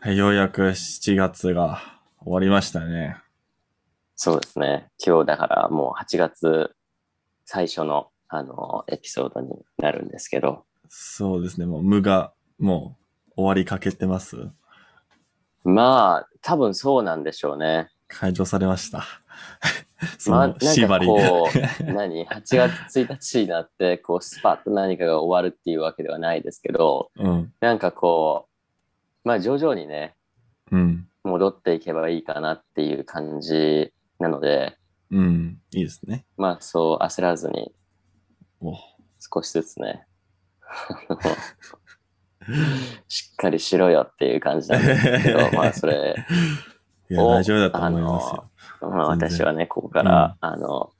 はい、ようやく7月が終わりましたね。そうですね。今日だからもう8月最初のあのエピソードになるんですけど、そうですね、もう無がもう終わりかけてます。まあ多分そうなんでしょうね。解除されました。そまあ、のなんか縛りが。こう、何 ?8 月1日になって、こう、スパッと何かが終わるっていうわけではないですけど、うん。なんかこう、まあ徐々にね、うん。戻っていけばいいかなっていう感じなので、うん。いいですね。まあそう焦らずにお少しずつね、しっかりしろよっていう感じなんですけど、まあそれ、いや、お大丈夫だと思いますよ。まあ全然私はね、ここから、あの、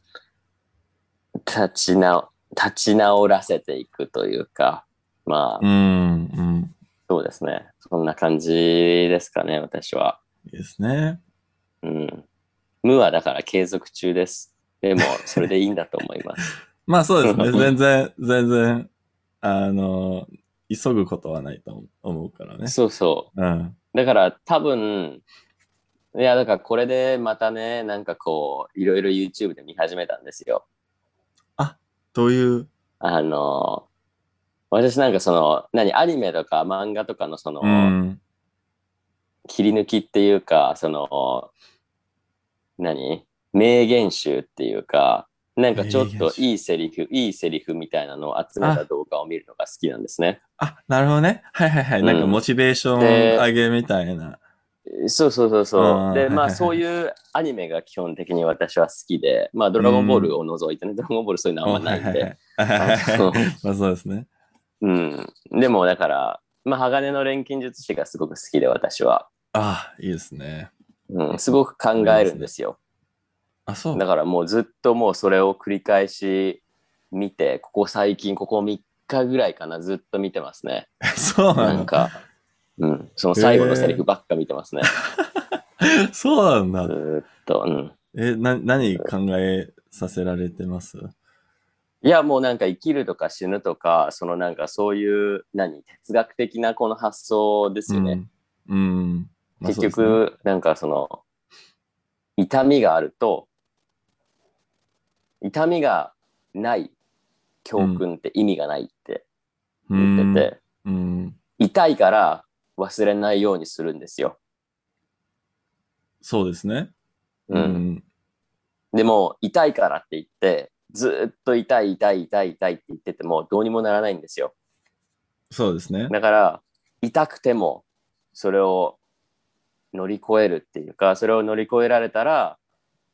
立ち直、立ち直らせていくというか、まあ、うん。うん。そうですね。そんな感じですかね、私は。いいですね。うん。無はだから継続中です。でも、それでいいんだと思います。まあそうですね。全然、全然、あの、急ぐことはないと思うからね。そうそう。うん。だから多分、いや、だからこれでまたね、なんかこう、いろいろ YouTube で見始めたんですよ。どういう、あの、私なんかその、何、アニメとか漫画とかのその、うん。切り抜きっていうか、その、何名言集っていうか、なんかちょっといいセリフ、いいセリフみたいなのを集めた動画を見るのが好きなんですね。あ、なるほどね。はいはいはい。なんかうんモチベーションで上げみたいな。そうそうそうあそう。で、まあそういうアニメが基本的に私は好きで、まあドラゴンボールを除いてね、ドラゴンボールそういうのはあんまないんで。まあそうですね。うん。でもだから、まあ鋼の錬金術師がすごく好きで私は。あいいですね。うん、すごく考えるんですよ。あ、そう。だからもうずっともうそれを繰り返し見て、ここ最近、ここ3日ぐらいかな、ずっと見てますね。そうなの？なんか、うん、その最後のセリフばっか見てますね。そうなんだず。ーっと、うん。え、な、何考えさせられてます？いや、もうなんか生きるとか死ぬとか、そのなんかそういう、何、哲学的なこの発想ですよね。うん。うん。まあ結そうですね局、なんかその、痛みがあると、痛みがない教訓って意味がないって言ってて、うん。痛いから忘れないようにするんですよ。そうですね。うん。でも、痛いからって言って、ずーっと痛い痛い痛い痛いって言っててもどうにもならないんですよ。そうですね。だから、痛くてもそれを乗り越えるっていうか、それを乗り越えられたら、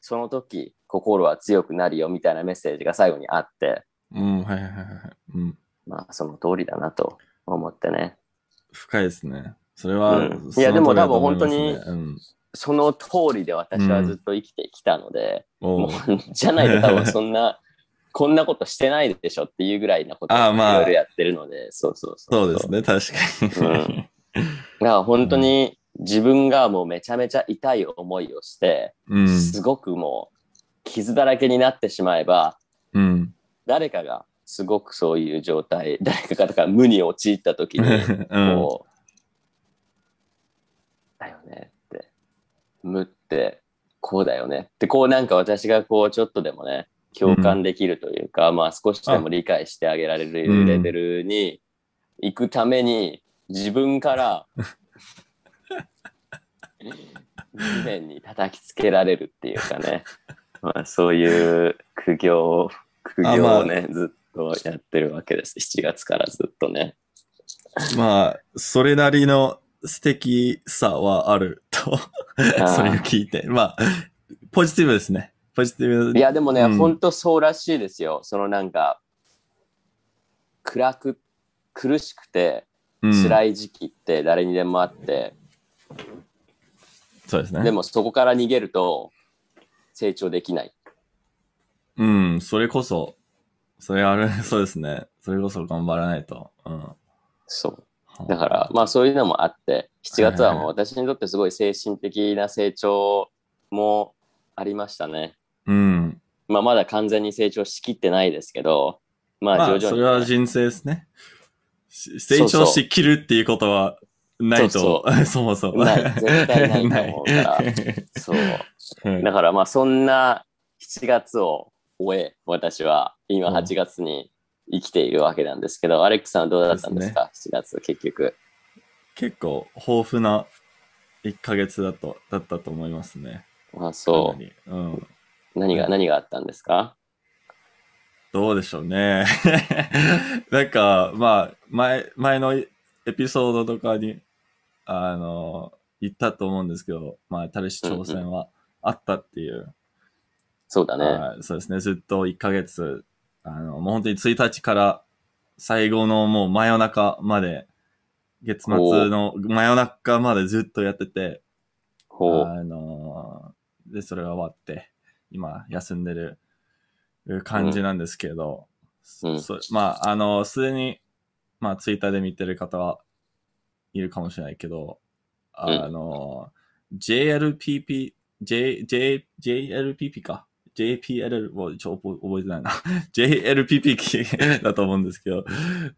その時、心は強くなるよみたいなメッセージが最後にあって、うん、はいはいはいはい。うん。まあ、その通りだなと思ってね。深いですね。それは、うんいやでも多分いますねうん。その通りで私はずっと生きてきたので、もおううじゃないと多分そんな、こんなことしてないでしょっていうぐらいなことをいあまあろいろやってるので、そうそうそう。そうですね、確かに。うんだから本当に自分がもうめちゃめちゃ痛い思いをして、うん。すごくもう傷だらけになってしまえば、うん。誰かがすごくそういう状態、誰かがだから無に陥った時に、うん。こう、だよねって、無ってこうだよねって、こうなんか私がこうちょっとでもね、共感できるというか、まあ少しでも理解してあげられるレベルに行くために、自分から地面に叩きつけられるっていうかね、まあそういう苦行、苦行をね、ずっとやってるわけです。7月からずっとね。まあ、それなりの素敵さはあると、それを聞いて。まあ、ポジティブですね。ポジティブ。いや、でもね、うんほんとそうらしいですよ。そのなんか、暗く、苦しくて、うん辛い時期って誰にでもあって、そうですね。でもそこから逃げると成長できない。うん、それこそ、それある、そうですね。それこそ頑張らないと。うん。そう。だから、まあそういうのもあって、7月はもう私にとってすごい精神的な成長もありましたね。うん。まあまだ完全に成長しきってないですけど、まあまあ、徐々にね、それは人生ですね。し成長しきるっていうことはないと、そ そもそも。ない絶対ないと思うから そう。はいだからまあそんな7月を終え、私は今うん8月に生きているわけなんですけど、アレックさんはどうだったんですか ?7 月結局。結構豊富な1ヶ月だと、だったと思いますね。あそかなりうん。う。何が、何があったんですか？どうでしょうね。なんか、まあ、前、前のエピソードとかに、あの、言ったと思うんですけど、まあ、タレシ挑戦はあったっていう。そうだね。はいそうですね。ずっと1ヶ月、あの、もう本当に1日から最後のもう真夜中まで、月末の真夜中までずっとやってて。あので、それが終わって、今、休んでる感じなんですけど、うんそまあ、あの、すでに、まあ、ツイッターで見てる方はいるかもしれないけど、あの、JLPP、J、J、JLPP か。JPL をちょ覚覚えてないな。JLPP 機だと思うんですけど、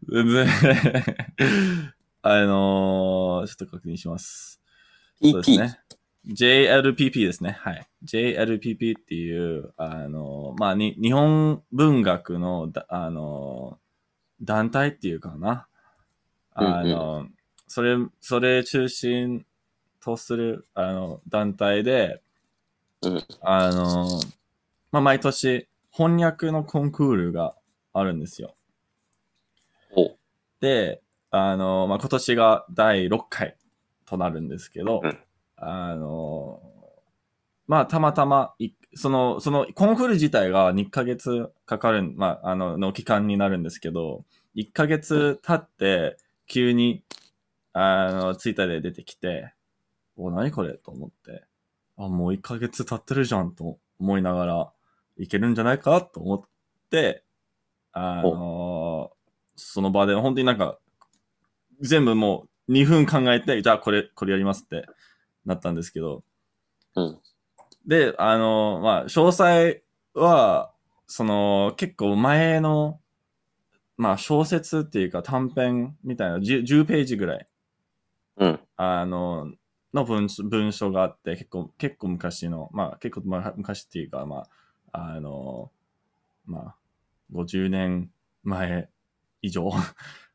全然、あのちょっと確認します。そうです PP。ね。JLPP ですね。はい。JLPP っていう、あの、まあ、に、日本文学のだ、あの、団体っていうかな。あの、それ、それ中心とする、あの、団体で、うんあの、まあ、毎年、翻訳のコンクールがあるんですよ。で、あの、まあ、今年が第6回となるんですけど、うんあの、まあ、たまたまい、その、その、コンクール自体が2ヶ月かかる、まあ、あの、の期間になるんですけど、1ヶ月経って、急に、あの、ツイッターで出てきて、お、何これと思って、あ、もう1ヶ月経ってるじゃんと思いながら、いけるんじゃないかと思って、あの、その場で、本当になんか、全部もう2分考えて、じゃあこれ、これやりますってなったんですけど、うん。で、あの、まあ、詳細は、その、結構前の、まあ、小説っていうか短編みたいな 10, 10ページぐらい、うん。あの、の文章文章があって、結構、結構昔の、まあ、結構、まあ、昔っていうか、まあ、あの、まあ、50年前以上、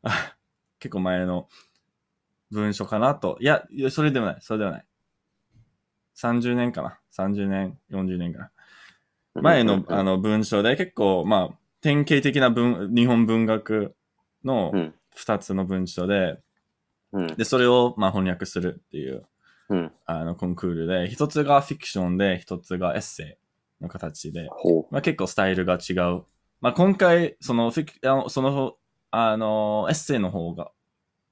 あ 結構前の文章かなと。いや、いやそれではない、それではない。30年かな。30年、40年かな。前のあの文章で結構、まあ、典型的な文日本文学のうん。2つの文章で、うん。で、それをまあ翻訳するっていううん。あのコンクールで、一つがフィクションで、一つがエッセイの形で、ほまあ、結構スタイルが違う。まあ、今回、そのフィク、その、あの、エッセイの方が、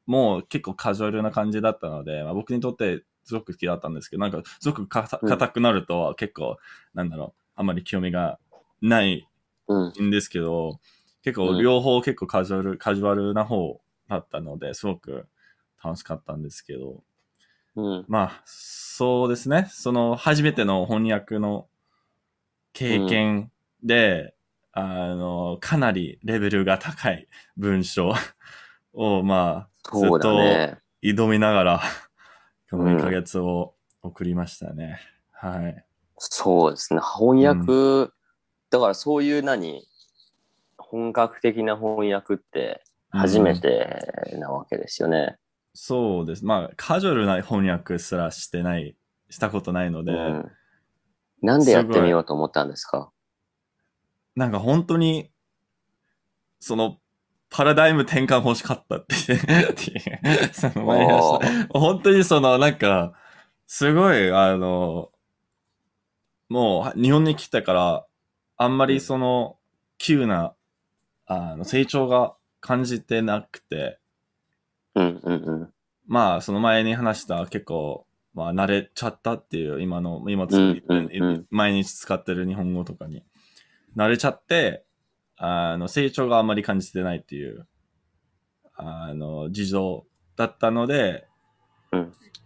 もう結構カジュアルな感じだったので、まあ、僕にとってすごく好きだったんですけど、なんか、すごく硬くなると、結構、なんだろう、あんまり興味がないう。うん。んですけど、結構うん両方結構カジュアル、カジュアルな方だったので、すごく楽しかったんですけど、うん。まあ、そうですね。その初めての翻訳の経験で、あの、かなりレベルが高い文章を、まあ、ずっとね。挑みながら、この1ヶ月を送りましたね。はい。そうですね。翻訳、だからそういう何本格的な翻訳って初めてなわけですよね。そうです。まあ、カジュアルな翻訳すらしてない、したことないので、うん。なんでやってみようと思ったんですか？なんか本当に、その、パラダイム転換欲しかったってその前本当にその、なんか、すごい、あの、もう、日本に来てから、あんまりその、急な、あの、成長が感じてなくて、うんうんうん。まあ、その前に話した結構、まあ、慣れちゃったっていう、今の、今つ、うんうんうん。毎日使ってる日本語とかに、慣れちゃって、あの、成長があんまり感じてないっていう、あの、事情だったので、うん。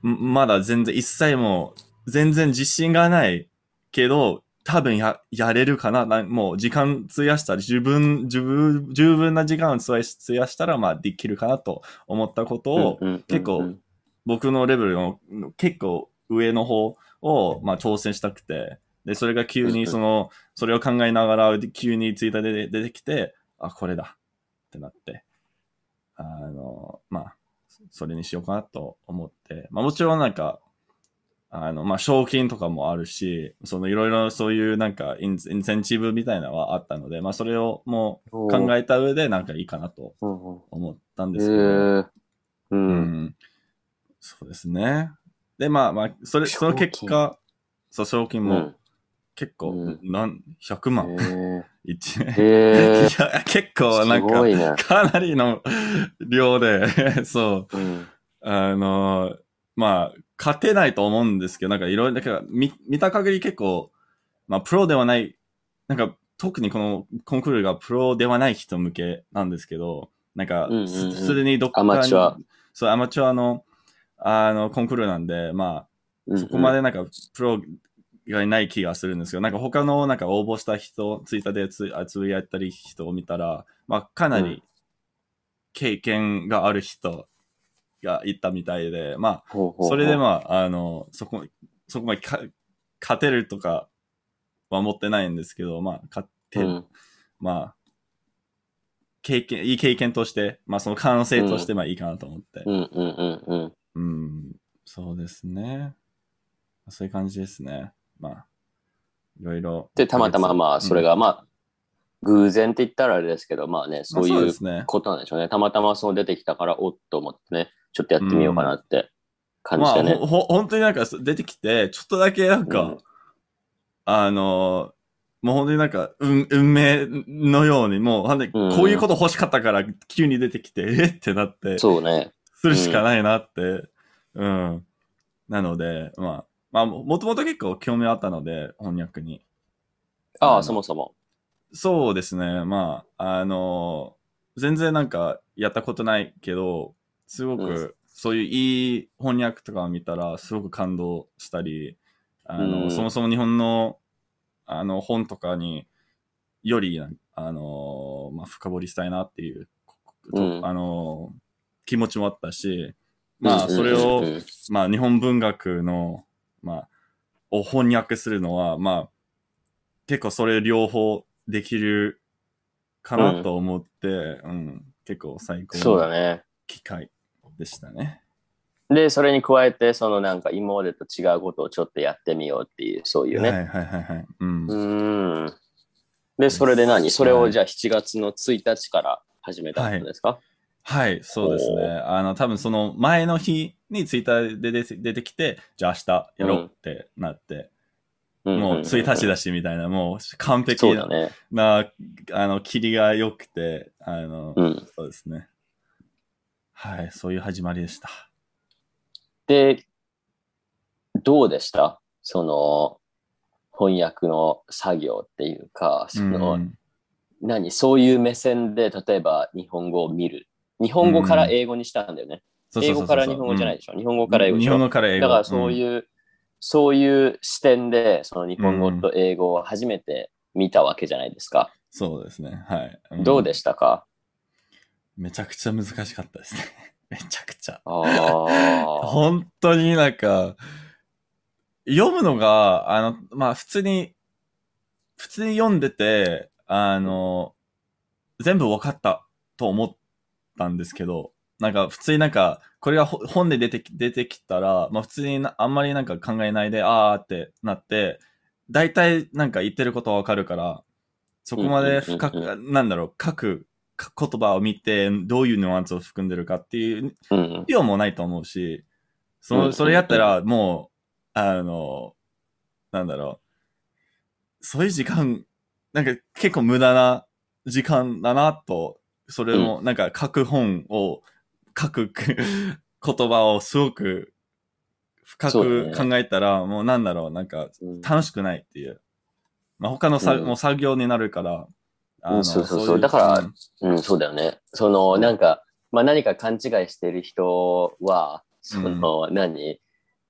ん。まだ全然、一切もう、全然自信がないけど、多分や、やれるかな。なもう時間費やしたり、十分、十分、十分な時間を費やしたら、まあ、できるかなと思ったことを、結構僕のレベルの結構上の方を、まあ、挑戦したくて、で、それが急にその、それを考えながら、急にツイッターで出てきて、あ、これだ。ってなって、あの、まあ、それにしようかなと思って、まあもちろんなんか、あの、まあ賞金とかもあるし、そのいろいろそういうなんかインインセンチブみたいなのはあったので、まあそれをもう考えた上でなんかいいかなと思ったんへですけど、ー。う。うん。ん、そうですね。で、まあまあ、それ、その結果、そう、賞金もうん結構、うんなん、100万、へ 一ーへ いや、結構なんかすご、いね。かなりの量で、そう、うん。あの、まあ、勝てないと思うんですけど、なんかいろいろ、なんか見見た限り結構、まあ、プロではない、なんか、特にこのコンクールがプロではない人向けなんですけど、なんかうんうんうん、すすでにどっかにアマチュア。そう、アマチュアの、あの、コンクールなんで、まあ、そこまで。でなんか、プロがいない気がするんですけど、なんか他のなんか応募した人、ツイッターでつあつぶやいたり人を見たら、まあ、かなうんり経験がある人がいたみたいで、まあ、それでまあ、あの、そこ、そこまでか勝てるとかは持ってないんですけど、まあ、勝てる、うんまあ、経験、いい経験として、まあその可能性としてまあいいかなと思って。うんうんうんうん。うん、そうですね。そういう感じですね。まあ、いろいろ。で、たまたままあ、それがまあ、偶然って言ったらあれですけど、まあね、そういう。ことなんでしょうね。たまたまそう出てきたから、おっと思ってね、ちょっとやってみようかなって感まあ、じでね。ほ、ほ本当になんか出てきて、ちょっとだけなんか、うんあの、もう本当になんか、運、運命のように、もう、ほんで、こうんういうこと欲しかったから、急に出てきて、えってなって、そうね。するしかないなって、うん。なので、まあ、まあ、もともと結構興味あったので、翻訳に。ああ、そもそも。そうですね。まあ、あの、全然なんかやったことないけど、すごく、うんそういういい翻訳とかを見たら、すごく感動したり、あの、うんそもそも日本の、あの、本とかにより、あの、まあ、深掘りしたいなっていう、とうんあの、気持ちもあったし、まあ、それを、まあ、日本文学の、まあ、を翻訳するのは、まあ、結構それ両方できるかなと思って、うん、結構最高のそうだね。機会でしたね。で、それに加えて、そのなんか今までと違うことをちょっとやってみようっていう、そういうね。はいはいはいはい。うん。うーん。で、それで何？それをじゃあ7月の1日から始めたんですか、はい、そうですね。あの、多分その前の日にツイッターで出てきて、じゃあ明日やろうってなって、うんもう1日だしみたいな、もう完璧そうだね。な、あの、霧が良くて、あの、うん。そうですね。はい、そういう始まりでした。で、どうでした？その、翻訳の作業っていうか、その、うん何？そういう目線で、例えば日本語を見る。日本語から英語にしたんだよね。英語から日本語じゃないでしょ。日本語から英語しょ本語から英語。だからそうういう、そういう視点で、その日本語と英語を初めて見たわけじゃないですか。んそうですね。はい。んどうでしたか？めちゃくちゃ難しかったですね。めちゃくちゃ。ああ。本当になんか、読むのが、あの、まあ普通に、普通に読んでて、あの、全部分かったと思ったんですけど、なんか普通になんか、これがほ本で出てき出てきたら、まあ普通になあんまりなんか考えないで、あーってなって、大体なんか言ってることはわかるから、そこまで深く、うんうんなんだろう、書く言葉を見て、どういうニュアンスを含んでるかっていううん。必要もないと思うし、そうんの、それやったらもう、あの、なんだろう、そういう時間、なんか結構無駄な時間だなと、それも、なんか書く本を、書く 言葉をすごく深く考えたら、もうなんだろう、なんかうん。楽しくないっていう。まあ他のさ、うん。もう作業になるから、あうんそうそうそう。だからうん、そうだよね。その、なんか、まあ何か勘違いしてる人は、その、何？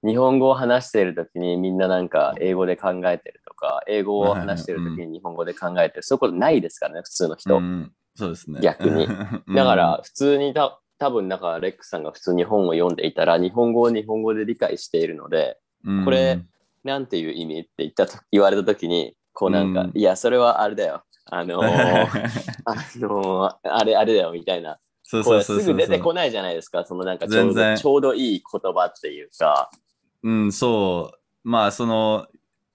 日本語を話しているときにみんななんか英語で考えてるとか、英語を話しているときに日本語で考えてる、そういうことないですからね、普通の人。うん、そうですね。逆に。うん。だから、普通にた多分なんかレックさんが普通に本を読んでいたら日本語を日本語で理解しているのでうん。これなんていう意味って言ったと言われた時にこうなんか、うん。いやそれはあれだよ。あのー あのーあれあれだよみたいな。そうそうそうすぐ出てこないじゃないですか。そのなんかちょうどちょうどいい言葉っていうか。うん、そう。まあ、その、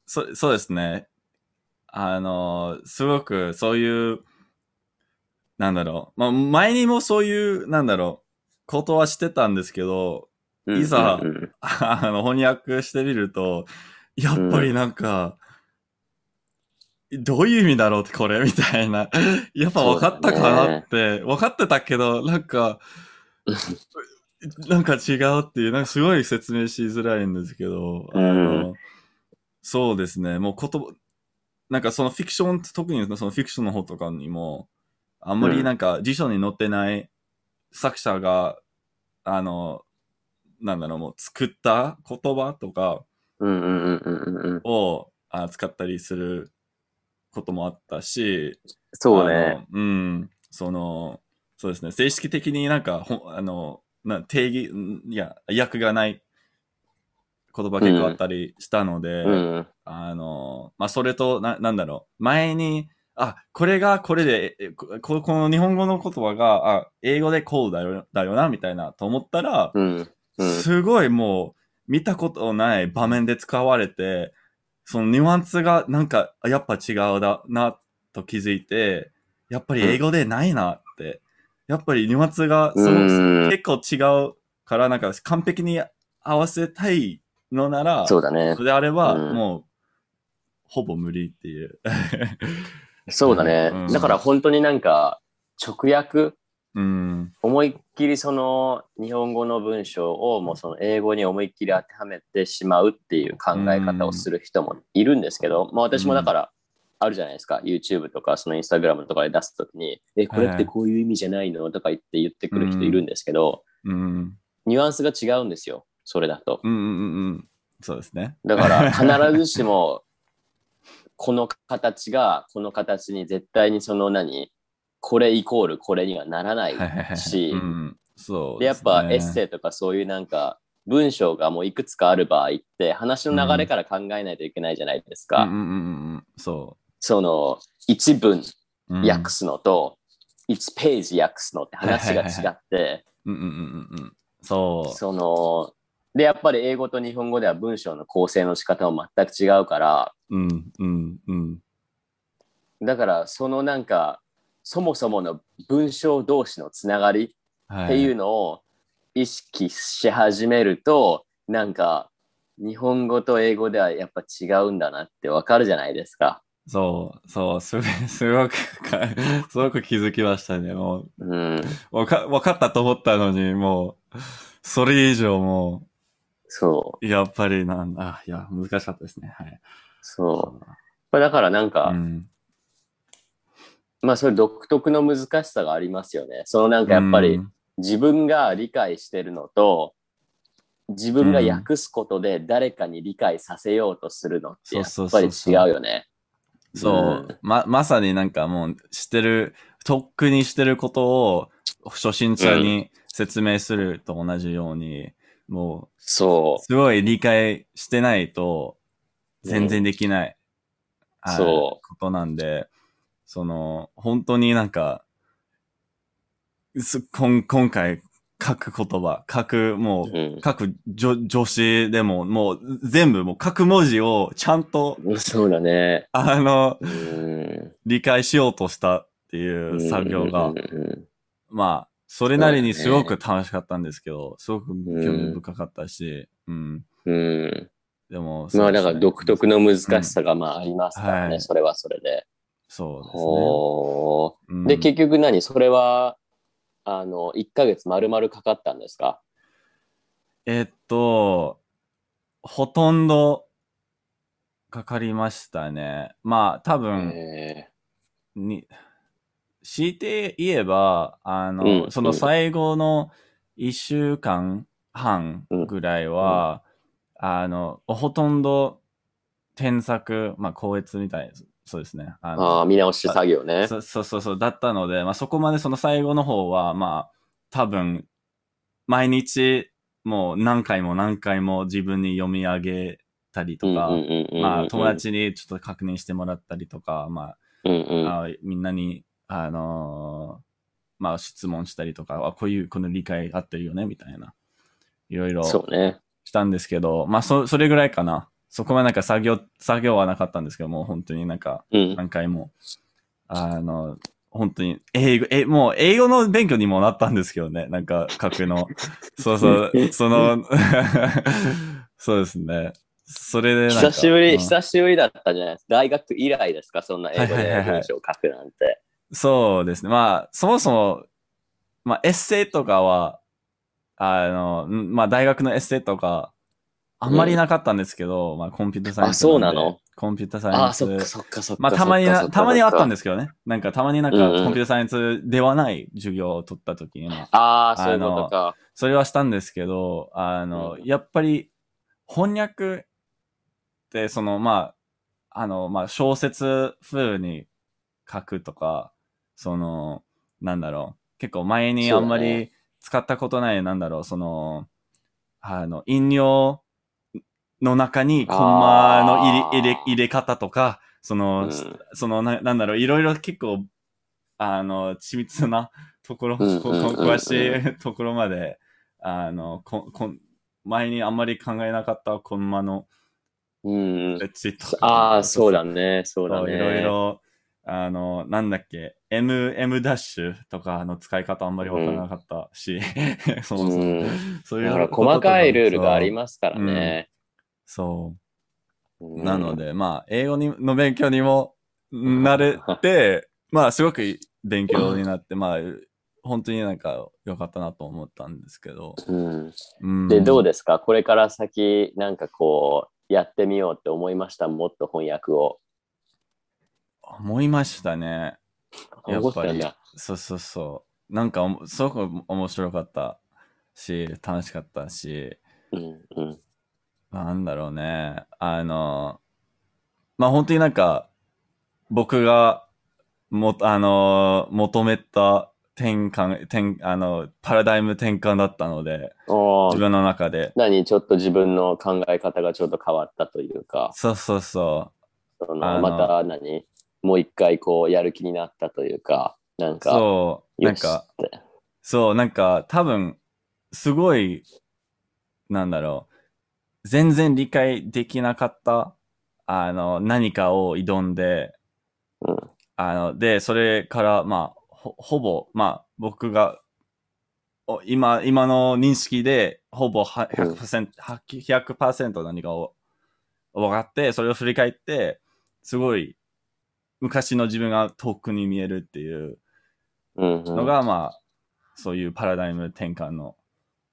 そそうですね。あの、すごくそういう、なんだろう。まあ、前にもそういう、なんだろう、ことはしてたんですけど、いざうんうん。うんあの、翻訳してみると、やっぱりなんか、どういう意味だろうってこれみたいな。やっぱ分かったかなって、分かってたけど、なんか、なんか違うっていう、なんかすごい説明しづらいんですけど、あの、そうですね、もう言葉、なんかそのフィクション、特にそのフィクションの方とかにも、あんまりなんか辞書に載ってない作者が、あの、なんだろう、もう作った言葉とかうんうんうんうんうんうんをあ使ったりすることもあったし、そうね。あのうん。その、そうですね。正式的になんか、ほあの、な定義、んいや、訳がない言葉結構あったりしたので、うんあの、まあ、それと、な、なんだろう。前に、あ、これがこれで、えこここの日本語の言葉が、あ、英語でこうだよ、だよな、みたいな、と思ったら、うんうんすごいもう、見たことない場面で使われて、そのニュアンスがなんか、あやっぱ違うだな、と気づいて、やっぱり英語でないなって。やっぱりニュアンスがその、うん結構違うから、なんか完璧に合わせたいのなら、そうだねそ。れであれば、うんもう、ほぼ無理っていう。そうだねうん。だから本当になんか直訳うん。思いっきりその日本語の文章をもうその英語に思いっきり当てはめてしまうっていう考え方をする人もいるんですけど、まあ私もだからあるじゃないですか、YouTube とかその Instagram とかで出すときに、え、これってこういう意味じゃないのとか言って言ってくる人いるんですけど、うん。ニュアンスが違うんですよ、それだと。うんうんうんうん。そうですね。だから必ずしもこの形がこの形に絶対にその何これイコールこれにはならない。しうん、そうでやっぱエッイセイとかそういうなんか文章がもういくつかある場合って話の流れから考えないといけないじゃないですか。うんうんうんうん。そその一文訳すのと1ページ訳すのって話が違ってうんうんうんうんうん。そう。そのでやっぱり英語と日本語では文章の構成の仕方も全く違うからうんうんうん。だからそのなんかそもそもの文章同士のつながりはっていうのを意識し始めると、なんか日本語と英語ではやっぱ違うんだなってわかるじゃないですか。そう、そう、すごすごくか、すごく気づきましたね。もうん、う、わか、わかったと思ったのに、もう、それ以上もそう、う、やっぱりなんだ、いや、難しかったですね。はい。そう。これだからなんか、うん。まあそれ独特の難しさがありますよね。そのなんかやっぱりうん自分が理解してるのと、自分が訳すことで誰かに理解させようとするのってやっぱり違うよね。そう、うんま、まさになんかもう、してる、とっくにしてることを、初心者に説明すると同じように、もう、そすごい理解してないと、全然できない、あそうことなんで、その、本当になんか、す今今回書く言葉、書く、もう。う、書く助助詞でも、もう全部、もう書く文字をちゃんと、うん、そうだね。あの、うん。理解しようとしたっていう作業がうん、うんうんまあ、それなりにすごく楽しかったんですけど、すごく興味深かったし、うん。うん。でも、まあだから独特の難しさがまあありますからね、はいそれはそれで。そうですね。で、結局何？それは、あの、1ヶ月丸々かかったんですか？えっと、ほとんどかかりましたね。まあ、多分、えに、強いて言えば、あの、うんその最後の一週間半ぐらいは、あの、ほとんど添削、まあ、校閲みたいです。そうですね。あああ、見直し作業ね。そそうそうそう、だったので、まあ、そこまでその最後の方は、まあ、多分、毎日、もう何回も何回も自分に読み上げたりとか、まあ、友達にちょっと確認してもらったりとか、まあ、うんうんあみんなに、あのーまあ、質問したりとか、あこういう、この理解合ってるよね、みたいな。いろいろそうね。したんですけど、まあ、そ、それぐらいかな。そこはなんか作業、作業はなかったんですけども、本当になんか、うん。何回も、あの、本当に、英語、え、もう英語の勉強にもなったんですけどね、なんか書くの。そうそう、その、そうですね。それで。久しぶり、うん久しぶりだったじゃないですか。大学以来ですか？そんな英語ではいはいはいはい文章を書くなんて。そうですね。まあ、そもそも、まあ、エッセイとかは、あの、んまあ、大学のエッセイとか、あんまりなかったんですけど、まあ、コンピュータサイエンス。あそうなの？コンピュータサイエああ、ンス。そっかそっかそっか。まあ、たまにな、たまにあったんでですけどね。なんか、たまになんか、うんうんコンピュータサイエンスではない授業を取った時に、まあ、ああ、そういうことか。それはしたんですけど、あの、うんやっぱり、翻訳って、その、まあ、あの、まあ、小説風に書くとか、その、なんだろう、結構前にあんまり使ったことない、なんだろう、その、あの、引用の中にコンマの入れ入れ入れ方とか、その、うんそのな、なんだろう、いろいろ結構、あの、緻密なところ、詳しいところまで、あの、ここ前にあんまり考えなかったコンマのうん。ああ、そうだね。そうだね。いろいろ、あの、なんだっけ、M、M ダッシュとかの使い方あんまりわからなかったし、そもそもうん。そういう細かいルールがありますからね。そう。うんなので、まあ、英語にの勉強にもなれて、まあ、すごく勉強になって、まあ、本当になんか良かったなと思ったんですけど。で、どうですか？これから先、なんかこう、やってみようって思いました？もっと翻訳を。思いましたね。やっぱり。そうそうそう。なんかすごく面白かったし、楽しかったし、うんうん。なんだろうね。あの、まあ本当になんか、僕が、も、あの、求めた転換、転、あの、パラダイム転換だったので、自分の中で。何？ちょっと自分の考え方がちょっと変わったというか、そうそうそそあののまた何？もう一回こうやる気になったというか、なんう。か、そう、なんか。そう、なんか、多分、すごい、なんだろう、全然理解できなかった、あの、何かを挑んで、うんあの、で、それから、まあ、ほ、ほぼ、まあ、僕が、お今、今の認識で、ほぼは100%、は100%何かを分かって、それを振り返って、すごい、昔の自分が遠くに見えるっていううんうんのが、まあ、そういうパラダイム転換の。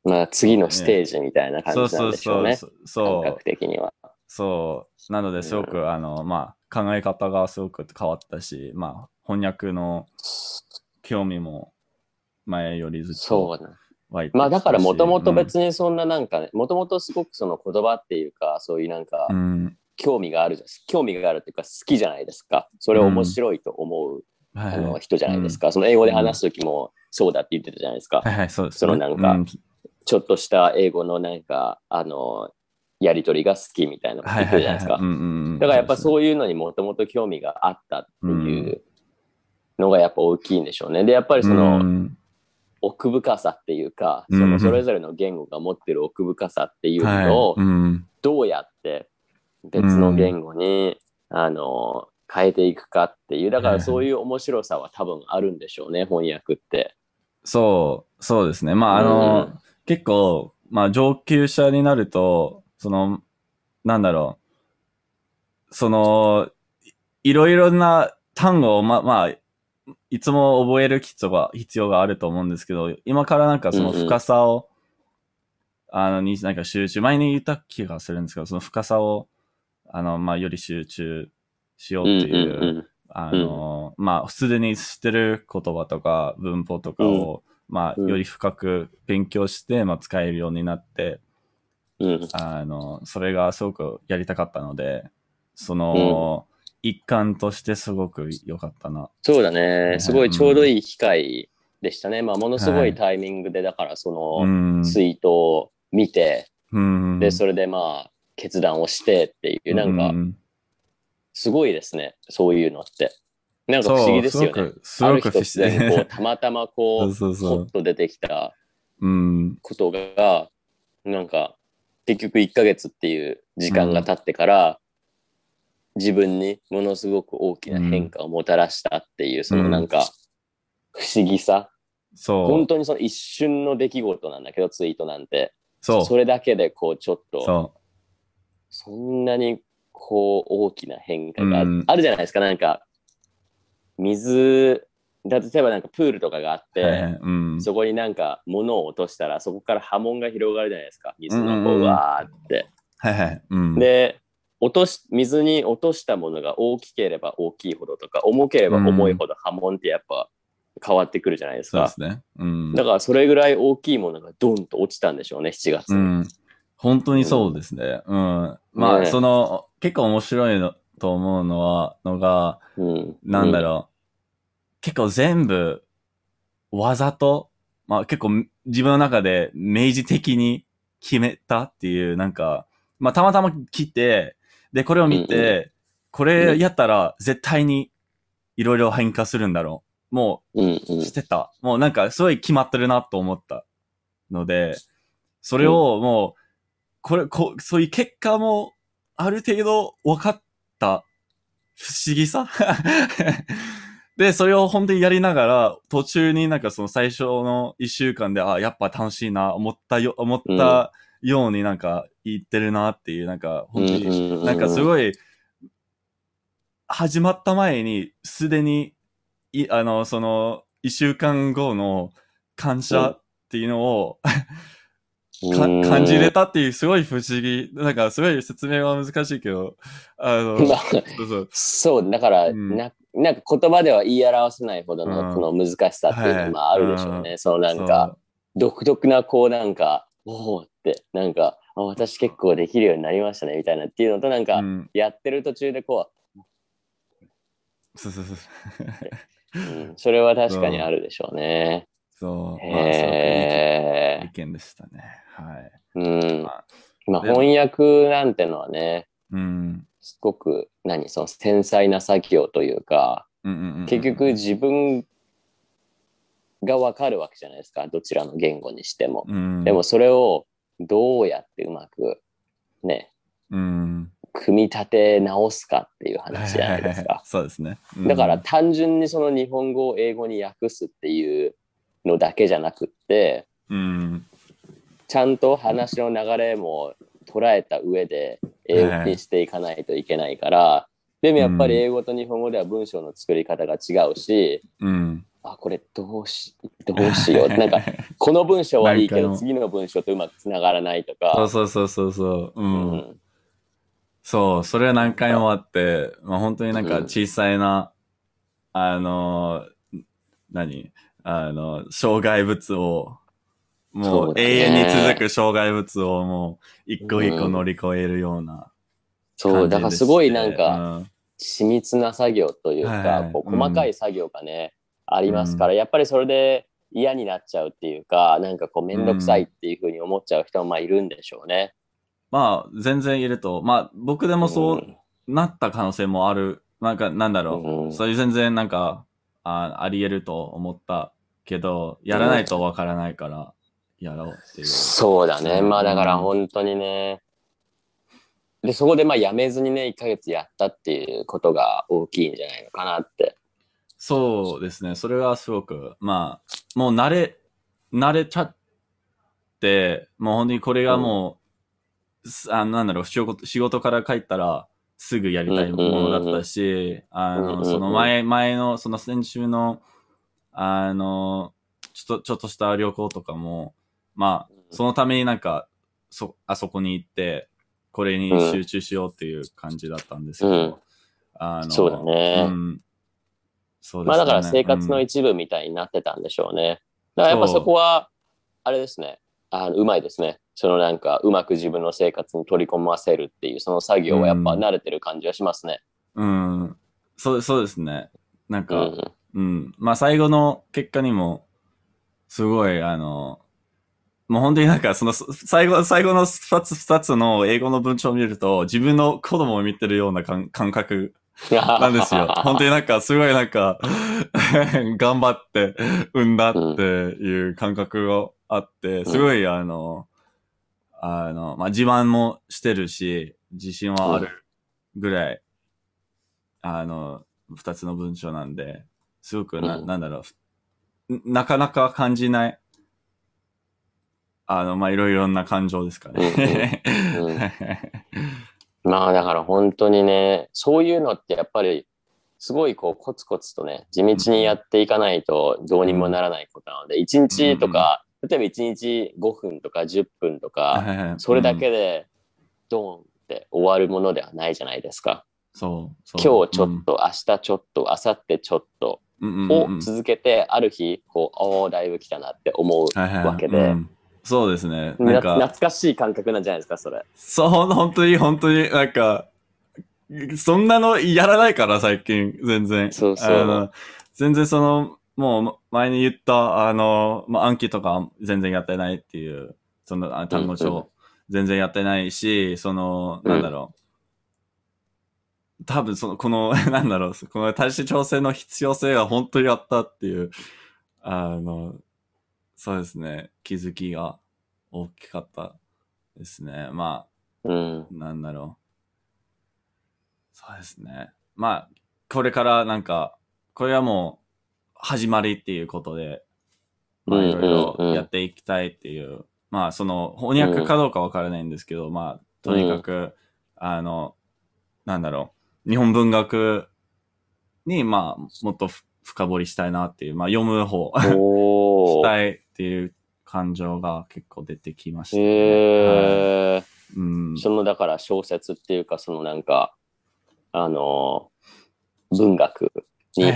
まあ次のステージみたいな感じなんでしょね。そううそう。感そう覚的には。そう。なので、すごく、あの、まあ、考え方がすごく変わったし、まあ、翻訳の興味も前よりずっとそうね。湧いてまあだからもともとうん別にそんななんかね、もともとすごくその言葉っていうか、そういうなんかうん。興味があるじゃん、興味があるっていうか好きじゃないですか。それを面白いと思う、はいあのはい。人じゃないですか。その英語で話すときもそうだって言ってたじゃないですか。はいはい、そうです、そのなんかうんちょっとした英語のなんか、あの、やりとりが好きみたいなことはい言って。るじゃないですか。だからやっぱうそういうのにもともと興味があったっていうのがやっぱ大きいんでしょうね。で、やっぱりその、うん奥深さっていうか、うんそのそれぞれの言語が持ってる奥深さっていうはいのをうんどうやって別の言語に、あの変えていくかっていうだかはいらそういう面白さは多分あるんでしょうね翻訳って。そう、そうですね。まあ、あの、うん。結構、まあ、上級者になると、その、なんだろう、その、いいろいろな単語を、ま、まあ、いつも覚える必要が、必要があると思うんですけど、今からなんかそのうんうん。深さを、あの、になんか集中、前に言った気がするんですけど、その深さを、あの、まあ、より集中しようっていう、うんうんうん。あの、まあ、すでに知ってる言葉とか文法とかを、まあ、うんより深く勉強して、まあ、使えるようになって、うん。あの、それがすごくやりたかったので、その、一環としてすごく良かったな。そうだね。すごいちょうどいい機会でしたね。まあ、ものすごいタイミングで、だからそうん。のツイートを見て、うん。で、それでまあ、決断をしてっていう、なんか、うすごいですね。そういうのって。なんか不思議ですよね。すあるごく、日突然、こう。たまたまそこう う、そうそう。ポッと出てきたうん。ことが、なんか、結局1ヶ月っていう時間が経ってから、自分にものすごく大きな変化をもたらしたっていう、そのなんか、不思議さ。そう。本当にその一瞬の出来事なんだけど、ツイートなんて。そう。それだけで、こう、ちょっと、そそんなに、こう、大きな変化がうんあるじゃないですか。なんか、水、だ例えばなんかプールとかがあっう。て、はいうん。そこになんか物を落としたら、そこから波紋が広がるじゃないですか。水のこう、うんうんうんわーって。はいはい。うん。で、落とし、水に落としたものが大きければ大きいほどとか、重ければ重いほど波紋ってやっぱ変わってくるじゃないですか。そうですね。うん。だからそれぐらい大きいものがドンと落ちたんでしょうね、7月に。うん。本当にそうですね。うん。まあ、ねその、結構面白いのと思うのは、のが、うん。なんだろう。結構全部、わざと、まあ結構自分の中で明示的に決めたっていう、なんか、まあたまたま来て、で、これを見て、うんうこれやったら絶対にいろいろ変化するんだろう。もうしてた。もうなんかすごい決まってるなと思ったので、それをもう、これ、こそういう結果もある程度分かった。不思議さ？で、それを本当にやりながら、途中になんかその最初の一週間で、あ、やっぱ楽しいな、思ったよ、思ったようになんか言ってるなっていう、なんか本当に、なんかすい。ごい、始まった前に、すでに、い、あの、その、一週間後の感謝っていうのを、感じれたっていう、すごい不思議。なんか、すごい説明は難しいけど、あの、まあそうそう。そう、だから、うんな、なんか言葉では言い表せないほどうんのこの難しさっていうのはいがまああるでしょうね。そのなんか、独特なこうなんか、おおって、なんか、あ私結構できるようになりましたねみたいなっていうのとなんか、うん、やってる途中でこそうそうそう。う、うん、それは確かにあるでしょうね。そう。まあ、すごくいいへ意見でしたね。はい。うん。ままあ翻訳なんてのはね、うん。すごく何その繊細な作業というか、うんうんうんうん結局、自分がわかるわけじゃないですかどちらの言語にしても。うん、でもそれをどうやってうまくねうん、組み立て直すかっていう話じゃないですか。そうですね。うんだから、単純にその日本語を英語に訳すっていうのだけじゃなくってうん、ちゃんと話の流れも捉えた上で英語にしていかないといけないから、でもやっぱり英語と日本語では文章の作り方が違うし、うん。あこれどうしどうしよう。なんかこの文章はいいけど次の文章とうまくつながらないとか。そうそうそうそう。そう。う。うん。んそう、それは何回もあって、まあ本当になんか小さいな、あの、何？あの、障害物を、もそう永遠に続く障害物をもう一個一個乗り越えるようなそう、だからすごいなんか、か、緻密な作業というか、はいこううん細かい作業がね、ありますから、やっぱりそれで嫌になっちゃうっていうか、なんかこうめんどくさいっていうふうに思っちゃう人もまあいるんでしょうね。まあ全然いると、まあ僕でもそうなった可能性もある。なんかなんだろう。うん。そういう全然なんか、ああり得ると思ったけど、やらないとわからないから、やろうっていう。そうだね。うんまあだから本当にね。で、そこでまあ辞めずにね、1ヶ月やったっていうことが大きいんじゃないのかなって。そうですね。それはすごく、まあ、もう慣れ、慣れちゃって、もう本当にこれがもう、すあなんだろう仕事、仕事から帰ったらすぐやりたいものだったし、あの、うんうんうんその前、前の、その先週の、あの、ちょっと、ちょっとした旅行とかも、まあ、そのためになんか、そ、あそこに行って、これに集中しようっていう感じだったんですけど、うんあの、そうだねうんそうですまあねだから生活のうん一部みたいになってたんでしょうね。だからやっぱそこは、あれですね。あのうまいですね。そのなんかうまく自分の生活に取り込ませるっていうその作業はやっぱ慣れてる感じはしますね。うん。そう、そうですね。なんか、うん。うん。まあ最後の結果にも、すごい、あの、もう本当になんか、その、最後、最後の二つ、二つの英語の文章を見ると、自分の子供を見てるような感感覚なんですよ。本当になんか、すごいなんか、頑張って産んだっていう感覚があって、すごい、あの、あの、まあ、自慢もしてるし、自信はあるぐらい、あの、二つの文章なんで、すごくな、うん。なんだろう、なかなか感じない、あの、まあ、いろいろな感情ですかね。うんうん まあだから本当にね、そういうのってやっぱりすごいこうコツコツとね、地道にやっていかないとどうにもならないことなので、1日とか、例えば1日5分とか10分とか、それだけでドーンって終わるものではないじゃないですか。そう今日ちょっと、明日ちょっと、明後日ちょっとを続けて、ある日、こう、おーだいぶ来たなって思う。はいはいわけでうんそうですね。ななんか、懐かしい感覚なんじゃないですか、それ。そう、本当に、本当に、なんか、そんなのやらないから、最近、全然。そうそう全然その、もう、前に言った、あの、まあ、暗記とか全然やってないっていう、その、あ単語帳、全然やってないし、その、なんだろう。多分、その、この、なんだろう、この体質調整の必要性が本当にあったっていう、あの、そうですね、気づきが大きかったですね。まあ、うん。なんだろう。そうですね。まあ、これからなんか、これはもう始まりっていうことで、まあうんいろいろやっていきたいっていう、まあその翻訳かどうかわからないんですけど、まあとにかく、あの、なんだろう、日本文学にまあもっとふ深掘りしたいなっていう、まあ読む方。したいっていう感情が結構出てきました、ね。へー。うん。そのだから小説っていうかそのなんかあの文学に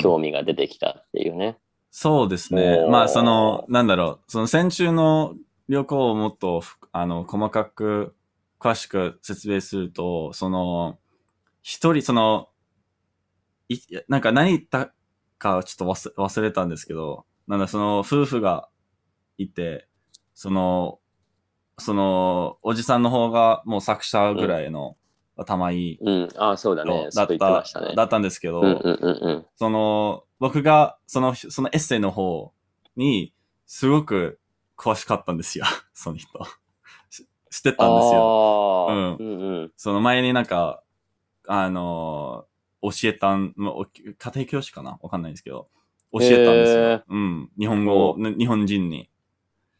興味が出てきたっていうね。そうですねまあ、その、なんだろう、その先週の旅行をもっとふ、あの、細かく、詳しく説明すると、その、一人、その、い、なんか何言ったかちょっと忘れ忘れたんですけど、なんだ、その、夫婦がいて、その、その、おじさんの方がもう作者ぐらいの頭いいうん、ああそうだね。人だったた、ね。だったんですけど、うんうんうんうん。その、僕が、その、そのエッセイの方に、すごく詳しかったんですよ。その人。し知ってたんですよ。うんうんうん。その前になんか、あのー教えたん、まあお家庭教師かな？わかんないんですけど、教えたんですへーよ。うん。日本語日本人に。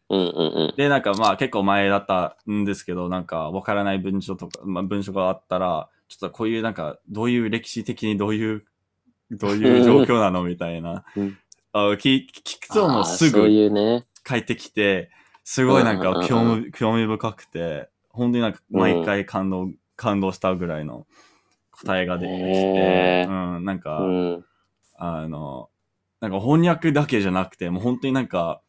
うんうんうん。で、なんかまあ結構前だったんですけど、なんかわからない文章とか、まあ文章があったら、ちょっとこういうなんか、どういう歴史的にどういう、どういう状況なのみたいな。うんあ聞聞くともうすぐ。帰ってきて、すごいなんうんうんうんか興味興味深くて、本当になんか毎回感動、感動したぐらいの答えが出てきてへ、うん、なんか、うん。あの、なんか翻訳だけじゃなくて、もう本当になんか、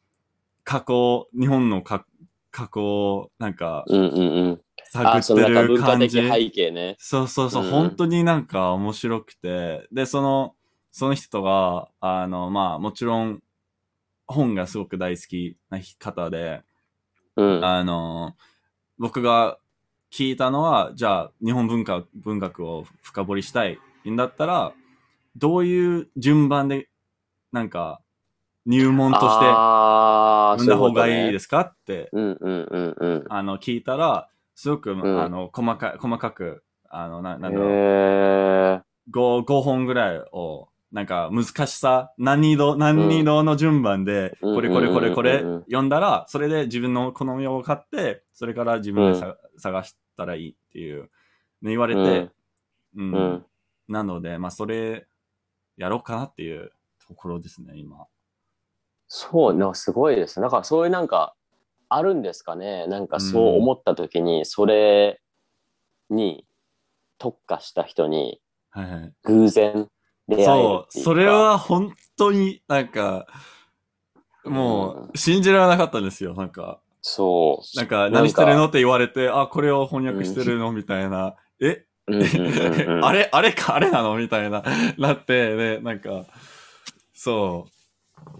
過去、日本のか過去をなんかうんうんうん。あ、探ってる感じ。背景ね。そうそうそう、うん本当になんか面白くて、で、その、その人が、あの、まあ、もちろん、本がすごく大好きな方で、うん。あの、僕が聞いたのは、じゃあ、日本文化、文学を深掘りしたいんだったら、どういう順番で、なんか、入門としてああ、読んだ方がいいす。ですかって、うんうんうんうん。あの、聞いたら、すごく、んあの、細かい、細かく、あの、ななんだろう、へえ。5、5本ぐらいを、なんか難しさ、何度、何度の順番で、うんこれこれこれこれうんうんうんうん読んだら、それで自分の好みを買って、それから自分でさ、探したらいいっていう、言われて、うんうん。なので、まあそれ、やろうかなっていうところですね、今。そう、なんかすごいですね。だからそういうなんか、あるんですかね。なんかそう思った時に、それに特化した人にはいはい。偶然出会えるそう、っていうか。それは本当になんか、もう、信じられなかったんですよ、なんか。そう。なんか、何してるのって言われて、あ、これを翻訳してるのみたいな。え？あれ？あれか？あれなの？みたいな、なって、で、なんか、そ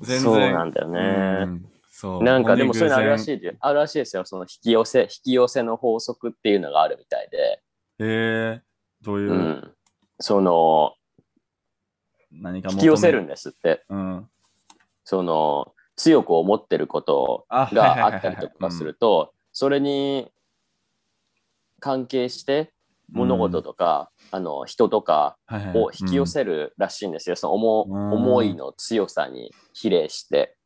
う。全然。そうなんだよね。うんそう。なんかでもそういうのあるらしい。いで、あるらしいですよ。その引き寄せ、引き寄せの法則っていうのがあるみたいで。えー、どういう、うん。その、何か引き寄せるん。んですって。うん。その、強く思ってることがあったりとかすると、それに関係して物事とか、あの、人とかを引き寄せるらしいんですよ。その思うん思いの強さに比例して。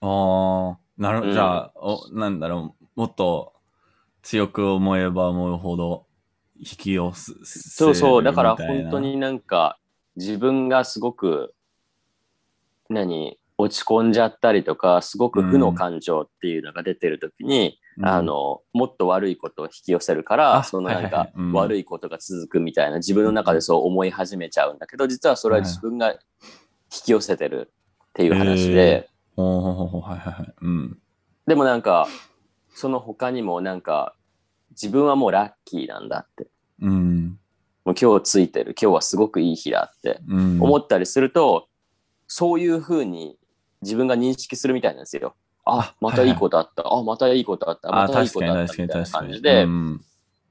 うん。ああ、なるほど。うんじゃあ、お、なんだろう、もっと強く思えば思うほど引き寄せるそうそう。だから本当。になんか自分がすごく何落ち込んじゃったりとかすごく負の感情っていうのが出てる時に、うん。あ、のもっと悪いことを引き寄せるからあそのなんか悪いことが続くみたいな自分の中でそう思い始めちゃうんだけど実はそれは自分が引き寄せてるっていう話で、ほうほうほうほう。はいはいはい。うん。でもなんかその他にもなんか自分はもうラッキーなんだって。うん。もう今日ついてる。今日はすごくいい日だってうん。思ったりすると、そういうふうに自分が認識するみたいなんですよ。ああ、またいいことあった。あ、またいいことあった。まあ、たいいことあった。みたいな感じで、うん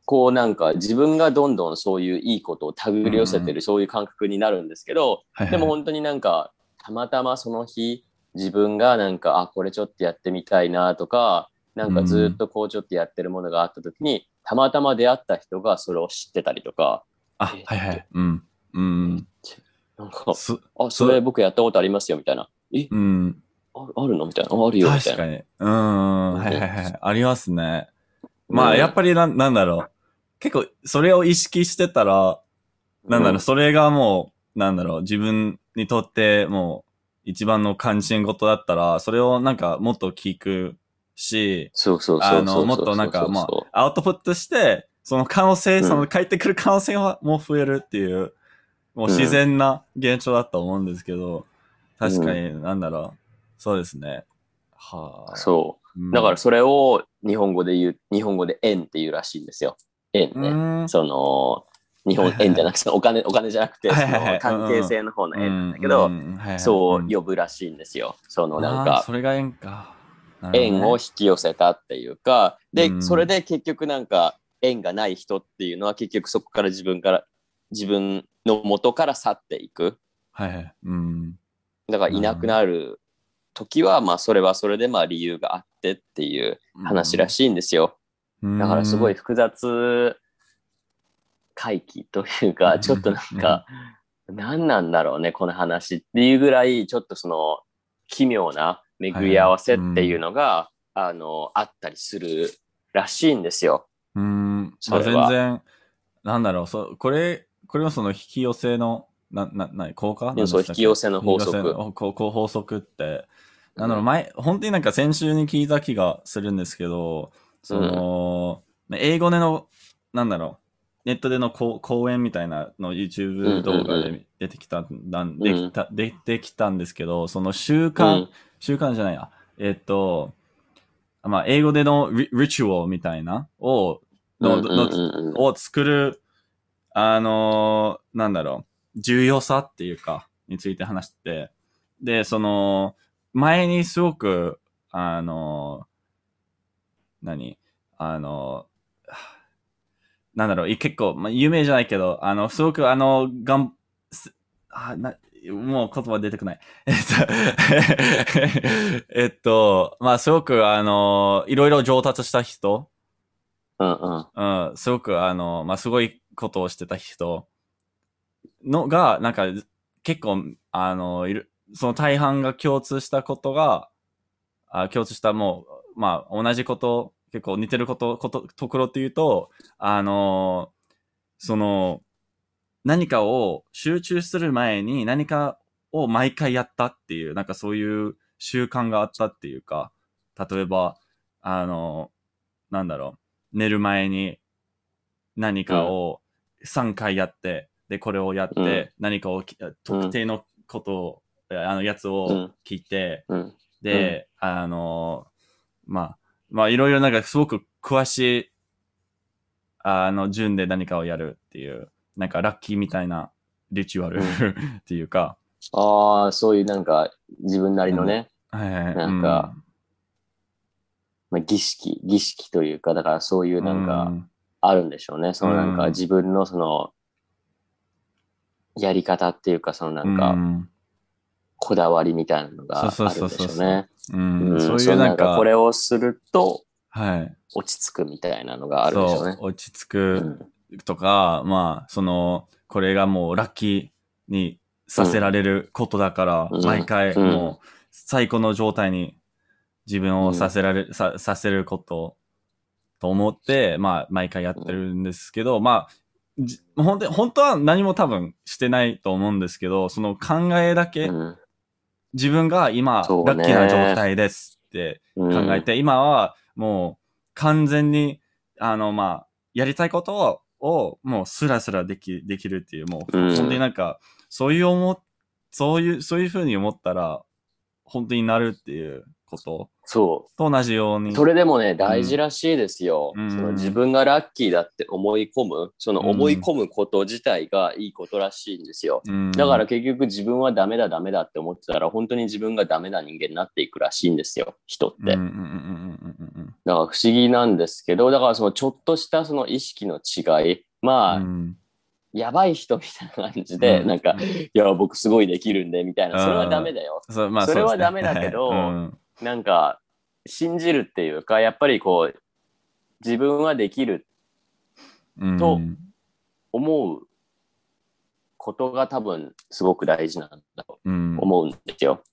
こうなんか自分がどんどんそういういいことを手繰り寄せてる、そういう感覚になるんですけど、はいはいでも本当になんか、たまたまその日、自分がなんか、あ、これちょっとやってみたいなとか、なんかずっとこうちょっとやってるものがあった時に、たまたま出会った人がそれを知ってたりとか、あ、はいはい。うん。うん。なんか、すあ、それ僕やったことありますよみたいな。え、うん。ああるの？みたいな。ああるよみたいな。確かに。うん。はいはいはい。ありますね。まあ、うんやっぱりなん、なんだろう。結構、それを意識してたら、なんだろう、それがもう、なんだろう、自分にとってもう、一番の関心事だったら、それをなんかもっと聞くし、そうそうそうそうそうあの、もっとなんか、まそあ、アウトプットして、その可能性、うんその返ってくる可能性はもう増えるっていう、もう自然な現象だと思うんですけど、確かに、なんだろう、そうですね。はあ。うそううんだからそれを日本語で言う、日本語で円っていうらしいんですよ。円うね。ん、その、日本円じゃなくて、お金、お金じゃなくて、関係性の方の円なんだけど、そううん呼ぶらしいんですよ。そのなんか、それが縁か。円を引き寄せたっていうか、で、うんそれで結局なんか、縁がない人っていうのは結局そこから自分から、自分の元から去っていく。はいはい。うん。だからいなくなる時は、まあそれはそれでまあ理由があってっていう話らしいんですよ。いだからすごい、複雑回帰というか、ちょっとなんか、何なんだろうね、この話っていうぐらい、ちょっとその奇妙な巡り合わせっていうのが、あの、あったりするらしいんですよ。うん。まあ、それは全然、なんだろう、そう、これ、これはその引き寄せの、な、な、な、効果？そう引き寄せの法則。こうこう法則って、なんだろう、うん前、本当になんか先週に聞いた気がするんですけど、その、英語での、なんだろう、ネットでの講講演みたいなの YouTube 動画うんうんうで出てきた、なん。できた、出てきたんですけど、その習う慣、ん。習慣じゃないや。えっと、まあ、英語でのリリチュアルみたいなを、の、うんうんのうんうん。を作る、あのーなんだろう、重要さっていうか、について話してて、で、その、前にすごく、あのー何？あのーなんだろう、い結構、まあ、有名じゃないけど、あの、すごく、あの、がん、すあ、な、もう言葉出てこない。えっと、えっと、まあ、すごく、あの、いろいろ上達した人、うんうん。うん、すごく、あの、まあ、すごいことをしてた人のが、なんか、結構、あの、いる、その大半が共通したことが、あ共通したもう、まあ、同じこと、結構似てること、こと、ところっていうと、あの、その、何かを集中する前に何かを毎回やったっていう、なんかそういう習慣があったっていうか、例えば、あの、なんだろう、寝る前に何かを3回やって、で、これをやって、うん。何かをき、特定のことを、あの、やつを聞いて、うん。で、あの、まあ、まあ、いろいろなんかすごく詳しい、あの、順で何かをやるっていう、なんかラッキーみたいなリチュアルうん。っていうか、ああ、そういうなんか自分なりのね、はいはい。なんかまあ、儀式、儀式というか、だからそういううん、なんかうん。あるんでしょうね。そのなんうん。か自分のその、やり方っていうか、そのなんうか、ん。こだわりみたいなのがあるんでしょうね。うん。うん。そういうなんか、これをするとはい。落ち着くみたいなのがあるんでしょうね。そう、。落ち着うくん。とか、まあ、その、これがもうラッキーにさせられることだから、うん。毎回うん。もう最高の状態に自分をさせられる、ささせることと思って、まあ、毎回やってるんですけど、まあ、じ本当に本当は何も多分してないと思うんですけど、その考えだけ、うん。自分が今、ラッキーな状態ですってうん。考えて、今はもう完全に、あの、まあ、やりたいことを、をもうスラスラでき、できるっていう、もう、うん。本当になんか、そういう思っ、そういう、そういうふうに思ったら、本当になるっていうこと。そと同じように。う。それでもね、大事らしいですよ。うん。その自分がラッキーだって思い込む、その思い込むこと自体がいいことらしいんですよ。うん、だから結局自分はダメだダメだって思ってたら本当に自分がダメな人間になっていくらしいんですよ、人って。うんうんうんうんうんうん。だから不思議なんですけど、だからそのちょっとしたその意識の違い、まあ、うん。やばい人みたいな感じで、うん。なんか、いや、僕すごいできるんで、みたいな、それはダメだよ。そうまあ、それはダメだけどうんなんか、信じるっていうか、やっぱりこう、自分はできるうんと思うことが多分すごく大事なんだとうん思うんですよ。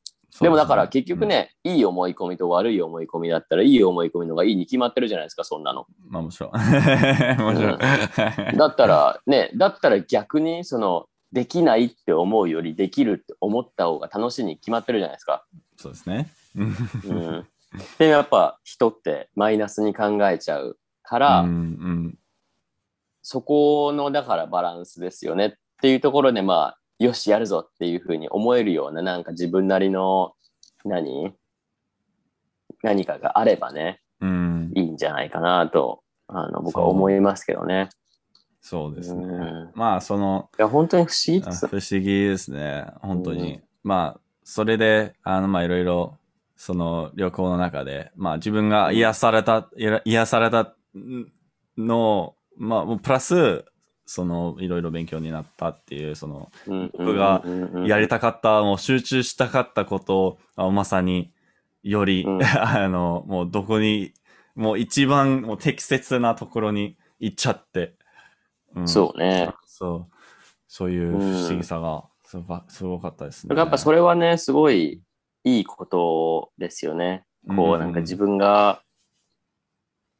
でもだから結局、ね、いい思い込みと悪い思い込みだったら、いい思い込みの方がいいに決まってるじゃないですか、そんなの。うんまあ、もちろん。もちろん。だったら、ね、だったら逆に、その、できないって思うより、できるって思った方が楽しいに決まってるじゃないですか。そうですね。うんうん。で、やっぱ人ってマイナスに考えちゃうから、うんうんそこの、だからバランスですよねっていうところで、まあ、よし、やるぞっていうふうに思えるような、なんか自分なりの、何？何かがあればね、うん、いいんじゃないかなと、あの、僕は思いますけどね。そうですね。うんまあ、その、いや、本当に不思議です。あ不思議ですね。本当に。うんまあ、それで、あの、まあ、いろいろ、その旅行の中で、まあ、自分が癒された、癒されたの、まあ、もうプラス、その、いろいろ勉強になったっていう、その、僕がやりたたかった、もう集中したかったことを、あまさにより、うん あの、もうどこに、もう一番もう適切なところに行っちゃって。うんそうね。そう。そういう不思議さがすごかすごかったですね。やっぱそれはね、すごいいいことですよね。こう、なんか自分が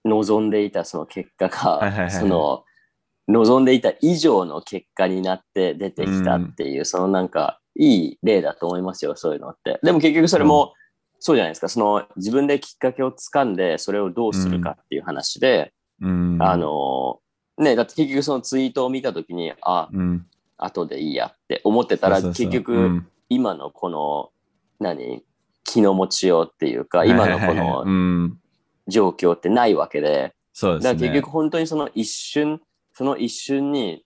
望んでいたその結果が、その、望んでいた以上の結果になって出てきたっていう、そのなんか、いい例だと思いますよ、そういうのって。でも結局それも、そうじゃないですか。その自分できっかけをつかんで、それをどうするかっていう話で、うん、あ、の、ね、だって結局そのツイートを見たときに、あ、うん、後でいいやって思ってたら、結局、うん。今のこの、何？気の持ちようっていうか、今のこのん、状況ってないわけで、そうですね。だから結局本当にその一瞬、その一瞬に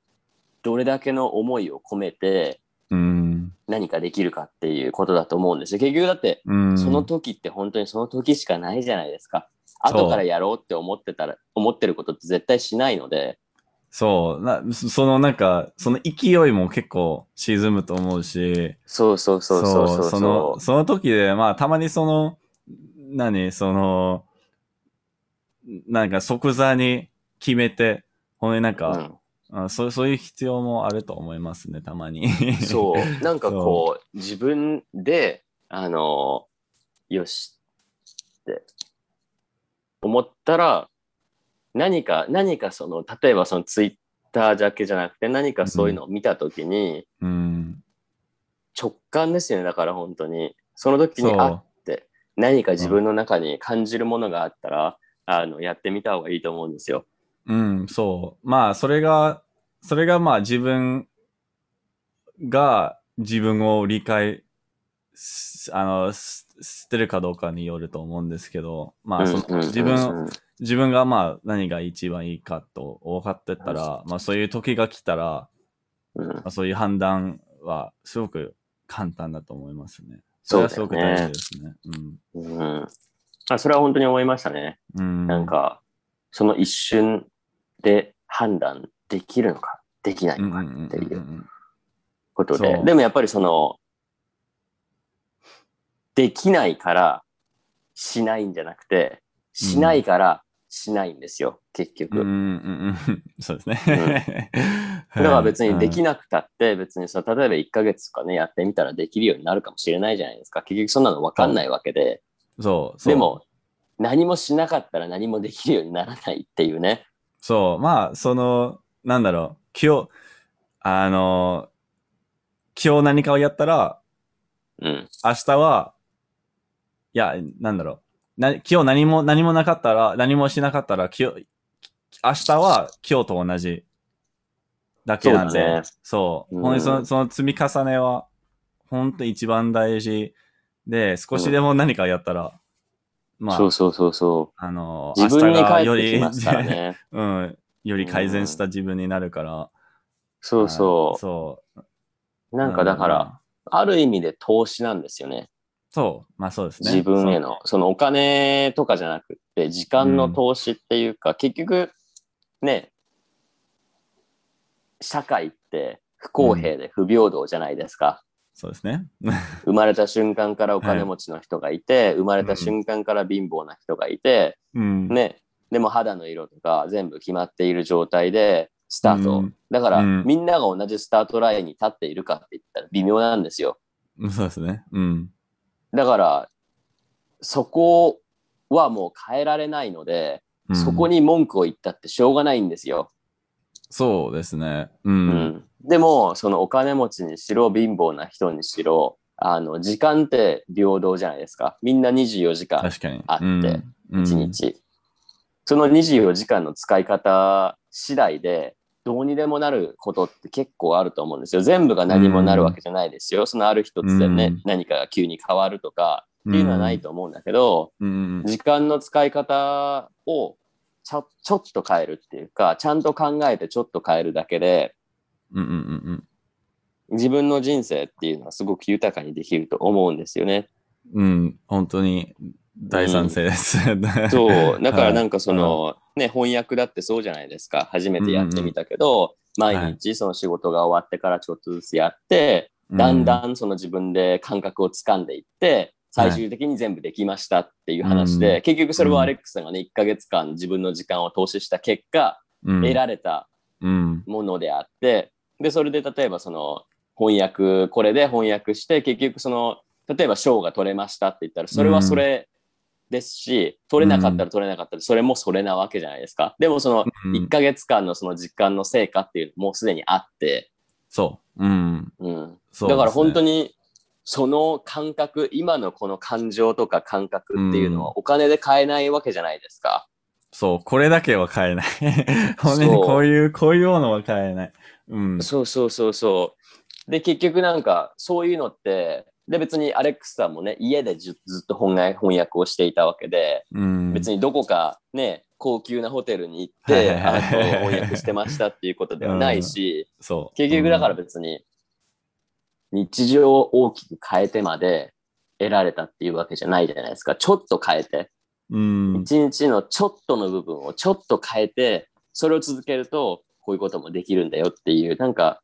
どれだけの思いを込めてうん、何かできるかっていうことだと思うんですよ。結局だって、うん、その時って本当にその時しかないじゃないですか。後からやろうって思ってたら、思ってることって絶対しないので、そう、な、そそのなんか、その勢いも結構沈むと思うし、そうそうそうそうそうその、その時で、まあ、たまにその、何、その、なんか即座に決めて、ほんでなん。か、あそうそういう必要もあると思いますね、たまに。うん、そう。なんかこう、自分で、あの、よしって思ったら、何か、何かその、例えばそのツイッターだけじゃなくて、何かそういうのを見たときに、うん。直感ですよね、だから本当に。その時に、あって、何か自分の中に感じるものがあったら、あの、やってみた方がいいと思うんですよ。うん、そう。まあ、それが、それがまあ自分が自分を理解し、あの、てるかどうかによると思うんですけど、まあ、その自分、自分がまあ何が一番いいかと分かってたら、まあそういう時が来たら、うん、まあ、そういう判断はすごく簡単だと思いますね。それはすごく大事ですね。うん。あそれは本当に思いましたね。うん。なん、か、その一瞬で判断できるのか、できないうんのかうんうんうんっていううんことで、でもやっぱりその、できないからしないんじゃなくて、しないからしないんですよ、結局。うんうんうんうん。そうですね。だから別にできなくたって、別にその例えば1ヶ月とかね、やってみたらできるようになるかもしれないじゃないですか。結局そんなの分かんないわけで。そうそう。でも、何もしなかったら何もできるようにならないっていうね。そう、まあ、その、なんだろう、今日、あの、今日何かをやったら、うん。明日は、いや、なんだろう、な今日何も、何もなかったら、何もしなかったら、今日、明日は今日と同じだけなんで、そうだねそう、うん本当にそのその積み重ねは、本当に一番大事で、少しでも何かやったら、まあ、そうそうそうそあのう。、自分に明日が返ってきますからね。うん、より改善した自分になるから。そうそ。そうなんかだから、、ある意味で投資なんですよね。そう、まあそうですね。自分への。そのお金とかじゃなくって、時間の投資っていうか、結局、ね、社会って不公平で不平等じゃないですか。そうですね。生まれた瞬間からお金持ちの人がいて、生まれた瞬間から貧乏な人がいて、うん。ね、でも肌の色とか全部決まっている状態でスタート。うんだから、うんみんなが同じスタートラインに立っているかって言ったら微妙なんですよ。そうですね。うん。だから、そこはもう変えられないので、うんそこに文句を言ったってしょうがないんですよ。そうですね。う。うんん。でも、そのお金持ちにしろ、貧乏な人にしろ、あの、時間って平等じゃないですか。みんな24時間。あってうん1。日。その24時間の使い方次第で、どうにでもなることって結構あると思うんですよ。全部が何もなるわけじゃないですよ。そのある一つでね、うん何かが急に変わるとかっていうのはないと思うんだけど、うん。時間の使い方をちょちょっと変えるっていうか、ちゃんと考えてちょっと変えるだけで、うんうんうん自分の人生っていうのはすごく豊かにできると思うんですよね。うん。うん。本当に大賛成です。そう。だからなんか、かその、ね、翻訳だってそうじゃないですか。初めてやってみたけど、毎日その仕事が終わってからちょっとずつやって、だんだんその自分で感覚をつかんでいって、最終的に全部できましたっていう話で、うん結局それはアレックスさんがね、1ヶ月間自分の時間を投資した結果、うん、得られたうん。ものであって、で、それで例えばその翻訳、これで翻訳して、結局その、例えば賞が取れましたって言ったら、それはそれですし、取れなかったら取れなかったら、それもそれなわけじゃないですか。でもそのうん1ヶ月間のその実感の成果っていうのもうすでにあって、そう。うん。うん。そうだから本当に。に、その感覚、今のこの感情とか感覚っていうのはお金で買えないわけじゃないですか。そう。これだけは買えない。本当にそうこういう、こういうものは買えない。うん。そうそうそうそう。で、結局なんか、そういうのって、で、別にアレックスさんもね、家でずずっと翻訳翻訳をしていたわけで、うん。別にどこかね、高級なホテルに行っはいて、あの翻訳してましたっていうことではないし、そう。結局だから別に、日常を大きく変えてまで得られたっていうわけじゃないじゃないですか。ちょっと変えて、うん。一日のちょっとの部分をちょっと変えて、それを続けると、こういうこともできるんだよっていう、なんか、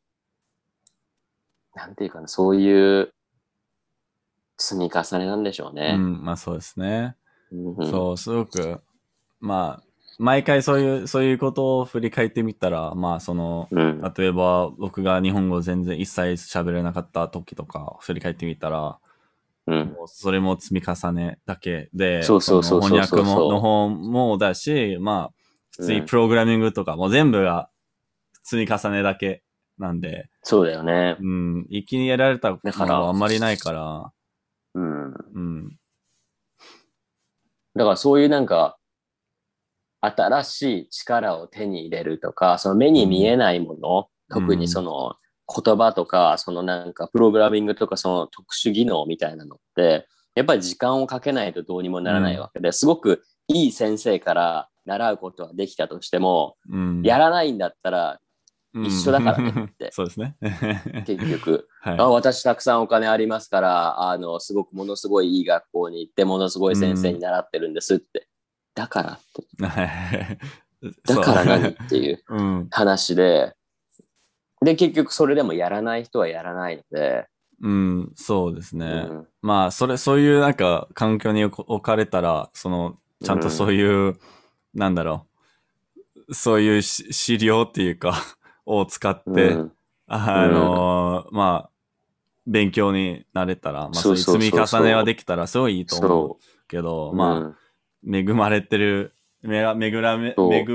なんていうかな、そういう積み重ねなんでしょううね。ん。まあそうですね。うんそう、すごく、まあ、毎回そういう、そういうことを振り返ってみたら、まあその、うん。例えば僕が日本語全然一切喋れなかった時とか振り返ってみたら、うん。それも積み重ねだけで、そうそうそう翻訳もの方もだし、まあ、普通にうんプログラミングとかも全部が積み重ねだけなんで、そうだよね。うん、一気にやられたことだからはあんまりないから、うん。うん、だからそういうなんか、新しい力を手に入れるとか、その目に見えないもの、特にその言葉とか、そのなんかプログラミングとかその特殊技能みたいなのって、やっぱり時間をかけないとどうにもならないわけで、すごくいい先生から習うことはできたとしても、うん。やらないんだったら、うん一緒だからねって そうですね。結局。はいあ私たくさんお金ありますから、あの、すごくものすごいいい学校に行って、ものすごい先生に習ってるんですって。だからって。はい。だから何っていううん。話で、で、結局それでもやらない人はやらないので、うん、そうですね。うんまあ、それ、そういうなんか環境に置置かれたら、その、ちゃんとそういう、なんだろう、そういうし資料っていうか、を使って、うん。あのーまあ、勉強になれたら、まあ、そういう積み重ねはできたら、すごいいいと思うそけど、う。まあ、うん。恵まれてる、めがめぐらめ、恵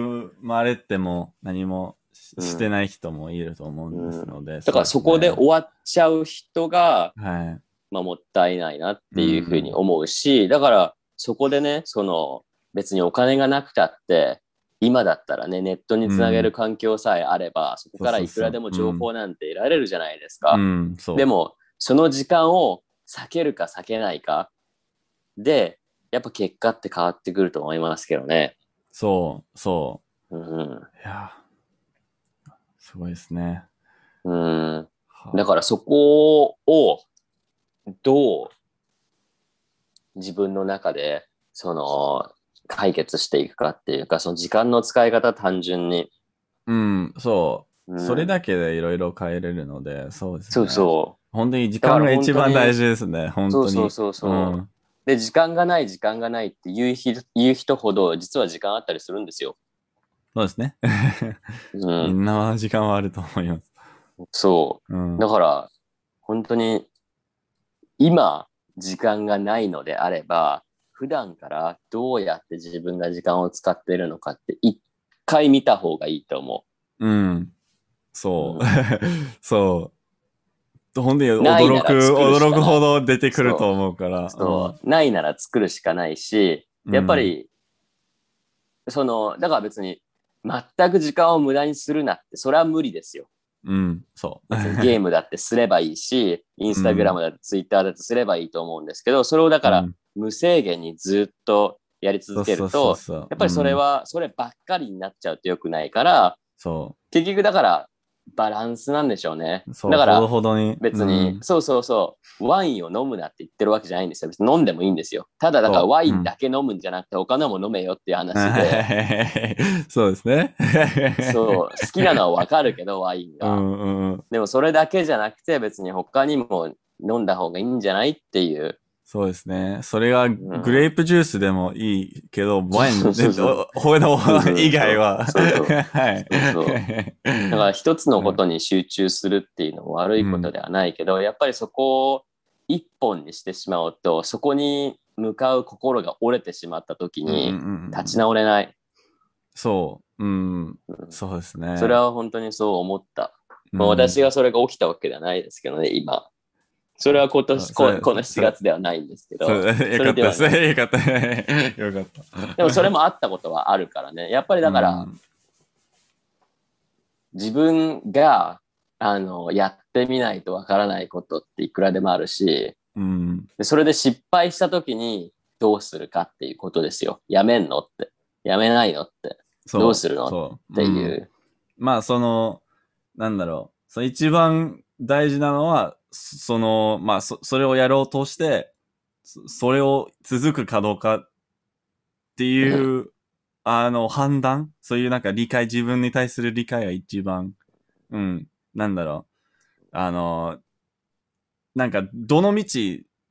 まれても何もしてない人もいると思うんですので。だからそこで終わっちゃう人が、はい。まあ、もったいないなっていうふうに思うし、だからそこでね、その別にお金がなくたって、今だったらね、ネットにつなげる環境さえあれば、そこからいくらでも情報なんて得られるじゃないですか。でも、その時間を避けるか避けないかで、やっぱ結果って変わってくると思いますけどね。そう、そうん。う。いや、すごいですね。うん。はだからそこをどう自分の中でその解決していくかっていうか、その時間の使い方単純に。うん、そう。うんそれだけでいろいろ変えれるので、そうですね。そうそ本当に時間が一番大事ですね、う。本当に。そうそうそうそう。んで、時間がない、時間がないって言う人言う人ほど実は時間あったりするんですよ。そうですね。う みん。んなは時間はあると思います。そう。うん。だから、本当に、今、時間がないのであれば、普段からどうやって自分が時間を使っているのかって、一回見た方がいいと思うん。そう。う そう。本当に驚く、驚くほど出てくると思うから。う。そう。ないなら作るしかないし、うんやっぱ、り、その、だから別に、全く時間を無駄にするなって、それは無理ですよ。うん、そう。ゲームだってすればいいし、インスタグラムだってツイッターだってすればいいと思うんですけど、それをだからうん無制限にずっとやり続けると、やっぱりそれ、は、そればっかりになっちゃうと良くないから、そ結局だからバランスなんでしょうね。う。だから。別に、うんそうそうそう、ワインを飲むなって言ってるわけじゃないんですよ。別に飲んでもいいんですよ。ただだからワインだけ飲むんじゃなくて他のも飲めよっていう話で、そうですね。そう、好きなのはわかるけど、ワインうが。んうんうん。でもそれだけじゃなくて別に他にも飲んだ方がいいんじゃないっていう。そうですね。それがんグレープジュースでもいいけど、ワインほの以外は。はい。だから一つのことに集中するっていうのも悪いことではないけど、やっぱりそこを一本にしてしまうと、そこに向かう心が折れてしまった時に立ち直れない。そう。うん。うんそうですね。それは本当にそう思った。私がそれが起きたわけではないですけどね、今。それは今年、ここの7月ではないんですけど、よかったれですね。よかった。よかった。でもそれもあったことはあるからね。やっぱりだから、うん自分があのやってみないとわからないことっていくらでもあるしうん。でそれで失敗した時にどうするかっていうことですよ。やめんのって。やめないのって。そどうするのっていう。まあ、その、なんだろう。その一番大事なのは、そその、まあ、そ、それをやろうとして、そそれを続くかどうかっていう、あの、判断？そういうなんか理解、自分に対する理解が一番、うん、なんだろう。あの、なんか、どの道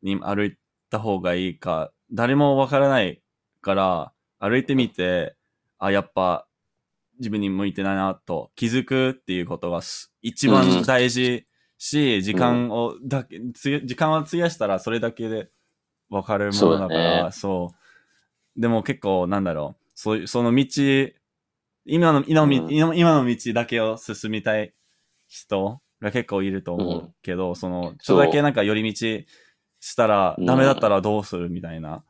に歩いた方がいいか、誰もわからないから、歩いてみて、あ、やっぱ、自分に向いてないなと気づくっていうことがす一番大事し、時間をだけ、時間を費やしたらそれだけでわかるものだから、そう,、でも結構なんだろう、そういう、その道、今の、今の今今の道だけを進みたい人が結構いると思うけど、その、ちょっとだけなんか寄り道したら、うんダメだったらどうするみたいな。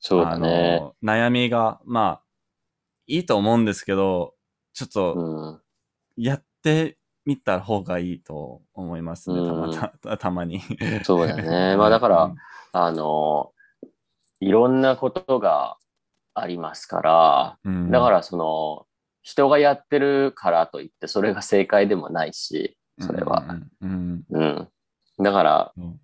そうだね。あの、悩みが、まあ、いいと思うんですけど、ちょっうと、ん。やってみた方がいいと思いますね、たまたたたまに。そうだね。まあだから、あの、いろんなことがありますから、うん、だからその、人がやってるからといってそれが正解でもないし、それは。うん。うん。うん。だから、うん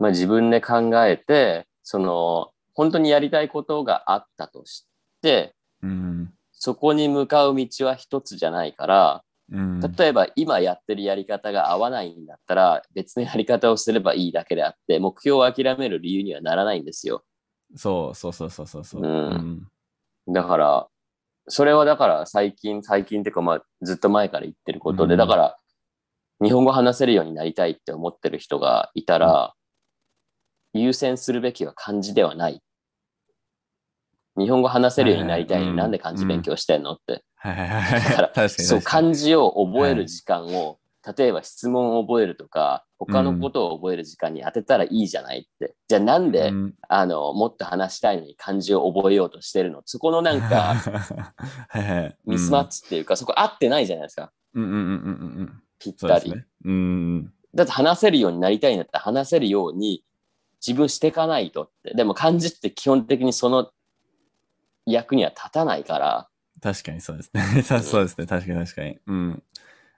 まあ自分で考えて、その、本当にやりたいことがあったとして、うん。そこに向かう道は一つじゃないから、うん。例えば今やってるやり方が合わないんだったら、別のやり方をすればいいだけであって、目標を諦める理由にはならないんですよ。そうそうそうそうそうそう。うんだから、それはだから最近、最近っていうかまあずっと前から言ってることで、うんだから、日本語話せるようになりたいって思ってる人がいたら、優先するべきは漢字ではない。日本語話せるようになりたいなんで漢字勉強してんのって。だからそう。漢字を覚える時間を、例えば質問を覚えるとか、他のことを覚える時間に当てたらいいじゃないって。じゃあなんで、うんあの、もっと話したいのに漢字を覚えようとしてるの？そこのなんか。ミスマッチっていうか、そこ合ってないじゃないですか。うんうんうんうんうんうん。ぴったり。うん。だって話せるようになりたいんだったら話せるように自分していかないとって。でも漢字って基本的にその役には立たないから、確かにそうですね。さそうですね。確かに確かに。うん。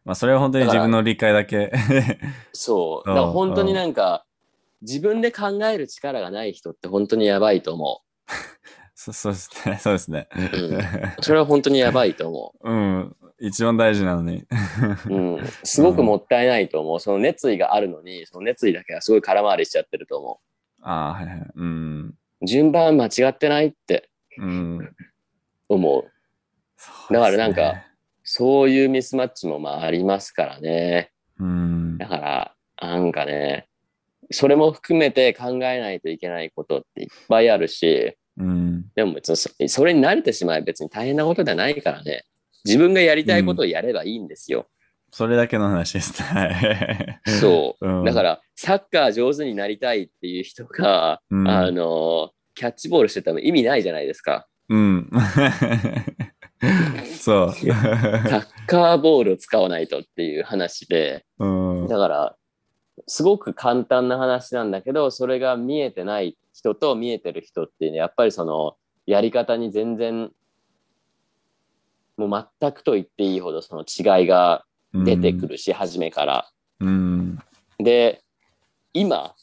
まあ、それは本当に自分の理解だけ。そう。うんだから本当になんか、自分で考える力がない人って本当にやばいと思 そそうですね。そうですね。う。うん。それは本当にやばいと思うん。一番大事なのに。う。うん。すごくもったいないと思う。その熱意があるのに、その熱意だけはすごい空回りしちゃってると思ああ、はいはい。うん。う。順番間違ってないってうん。思う。そうだからなんか、そういうミスマッチもまあありますからね。うん。だから、なんかね、それも含めて考えないといけないことっていっぱいあるし、うん。でも別にそそれに慣れてしまえば別に大変なことではないからね。自分がやりたいことをやればいいんですよ。それだけの話です。そう。うんだから、サッカー上手になりたいっていう人が、うんあの、キャッチボールしてても意味ないじゃないですか。うん。そう。サッカーボールを使わないとっていう話で、うん。だから、すごく簡単な話なんだけど、それが見えてない人と見えてる人っていうのは、やっぱりその、やり方に全然、もう全くと言っていいほどその違いが出てくるし、初めから。うん。で、今、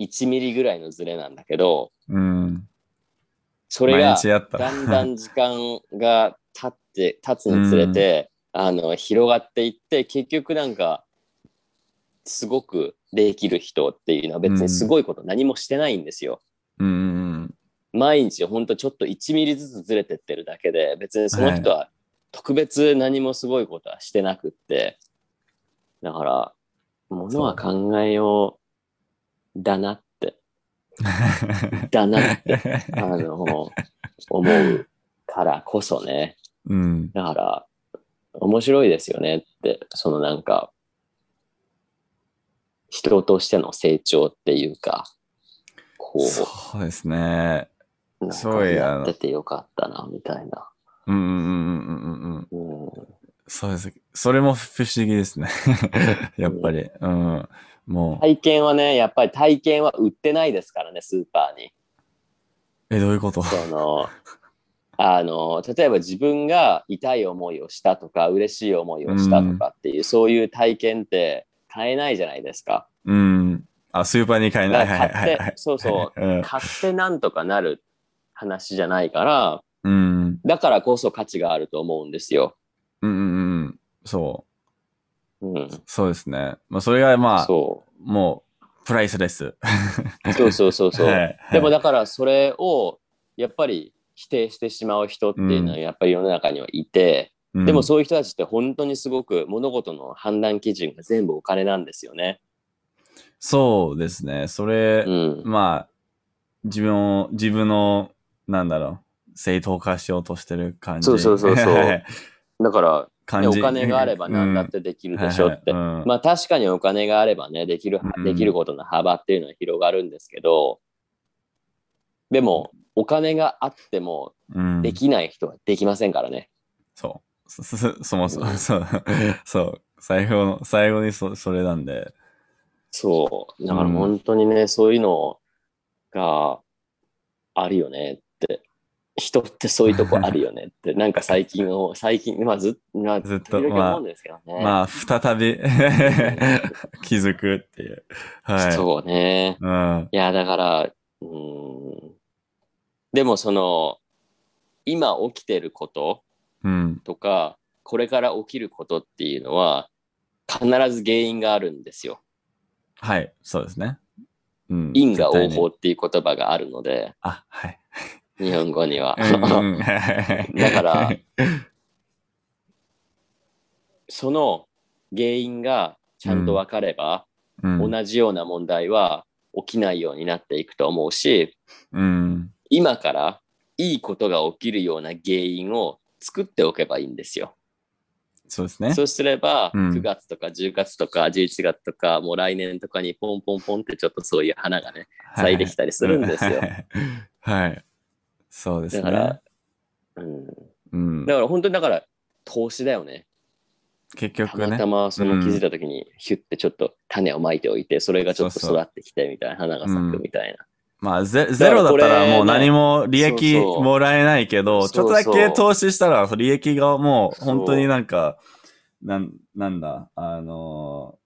1ミリぐらいのズレなんだけど、うん。それがだんだん時間が経って、経つにつれて、あの、広がっていって、結局なんか、すごくできる人っていうのは別にすごいこと何もしてないんですよ。うん。毎日ほんとちょっと1ミリずつずれてってるだけで、別にその人は特別何もすごいことはしてなくって、だから、ものは考えようだなって、だなって、あの、思うからこそね。うん。だから、面白いですよねって、そのなんか、人としての成長っていうか、こそうですね。う、なんすごかいあのやっててよかったな、みたいな。うんうんうんうんうんうん。うん、そうです。それも不思議ですね。やっぱり。うん。もう。体験はね、やっぱり体験は売ってないですからね、スーパーに。え、どういうこと？その、あの、例えば自分が痛い思いをしたとか、嬉しい思いをしたとかっていう、そういう体験って買えないじゃないですか。うん。あ、スーパーに買えない。買って、そうそう、うん。買ってなんとかなる話じゃないから、うん。だからこそ価値があると思うんですよ。うんうんうん。そう。うん。そうですね。まあ、それがまあ、そもう、プライスレス。う。そうそうそうそう。はいはいでもだからそれを、やっぱり否定してしまう人っていうのはやっぱり世の中にはいて、でもうんそういう人たちって本当にすごく物事の判断基準が全部お金なんですよね。そうですね。それ、うん。まあ、自分を、自分の、なんだろう、正当化しようとしてる感じ。そうそうそうそうはいだから、ね感じ。お金があれば何だってできるでしょって。うんはいはいうんまあ確かにお金があればね、できるう、んできることの幅っていうのは広がるんですけど、でも、お金があってもうんできない人はできませんからね。そう。そ、そそもそも、うんそう。そう。最後の、最後にそ、それなんで。そう。だからうん本当にね、そういうのがあるよねって。人ってそういうとこあるよねって、なんか最近を、最近、まあず,、まあ、ずっと時々思うんですけどね。まあ、再び 気づくっていう。はい。そうね。うん。いや、だから、うーん。でもその、今起きてることうん。とか、これから起きることっていうのは、必ず原因があるんですよ。はい。そうですね。うん。因果応報っていう言葉があるので、あ、はい。日本語には。だから、その原因がちゃんと分かれば、うん、同じような問題は起きないようになっていくと思うし、うん。今からいいことが起きるような原因を作っておけばいいんですよ。そうですね。そうすれば、うん9月とか10月とか11月とか、もう来年とかにポンポンポンってちょっとそういう花がね、咲いてきたりするんですよ。はい。はい。そうですね。だから、うん。うんだ、から本当にだから、投資だよね。た結局ね。またまその気づいた時に、ヒュッてちょっと種をまいておいて、それがちょっと育ってきてみたいな、花が咲くみたいな。まあゼ、ゼロだったらもう何も利益もらえないけど、ちょっとだけ投資したら利益がもう本当になんか、なん、なんだ、あの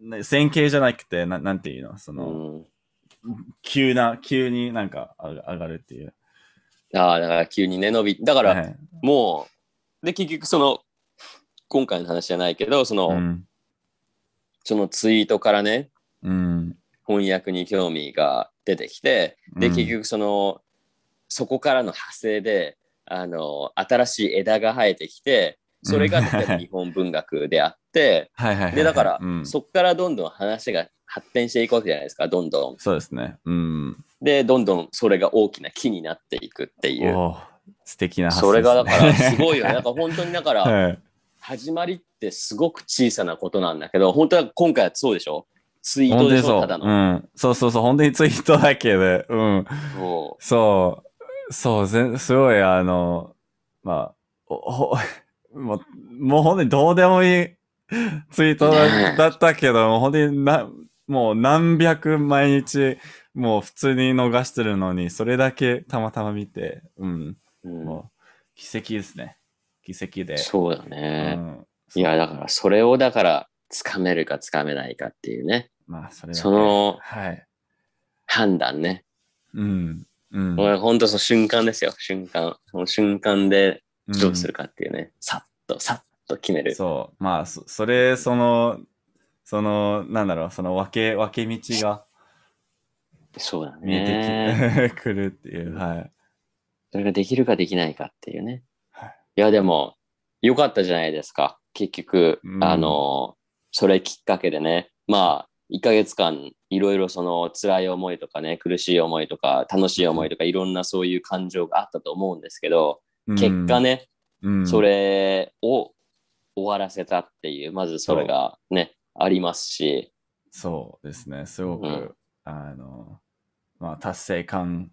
ー、ね線形じゃなくて、ななんていうの？そうの、ん。急な、急になんか上が上がるっていう。ああ、だから急にね、伸び、だから、はいもう、で、結局その、今回の話じゃないけど、その、うん。そのツイートからね、うん。翻訳に興味が出てきて、で、うん結局その、そこからの派生で、あの、新しい枝が生えてきて、それがうん例えば日本文学であって、はいはいはいはい。で、だから、うん、そこからどんどん話が発展していくわけじゃないですか、どんどん。そうですね。うん。で、どんどんそれが大きな木になっていくっていう。素敵な発それがだからすごいよね。ね。だから本当にだから、はい。始まりってすごく小さなことなんだけど、本当は今回はそうでしょ？ツイートでしょ？ただの。うん。そうそうそう。本当にツイートだけで。うん。そそう。そう、ぜすごい、あの、まあ、おほ もう、もう本当にどうでもいいツイートだ,、ったけど、本当にな、もう何百毎日、もう普通に逃してるのに、それだけたまたま見て、うん。う。うんもう、奇跡ですね。奇跡で。そうだうね。ん。いや、だからそれをだから、つかめるかつかめないかっていうね、まあ、それそのはい。判断ね。うん。うん。もう本当その瞬間ですよ、瞬間。その瞬間でうんどうするかっていうね、さっと、さっと決める。そう。まあ、そそれ、その、その、なんだろう、その分け、分け道がそうだ見えね。てき、くるっていう、はい。それができるかできないかっていうね。はいいや、でも、よかったじゃないですか。結局、うんあの、それきっかけでね、まあ、1ヶ月間、いろいろその辛い思いとかね、苦しい思いとか、楽しい思いとか、いろんなそういう感情があったと思うんですけど、結果ね、うん、それを終わらせたっていう、まずそれがね、ありますし、そうですね、すごく、うん。あの、まあ、達成感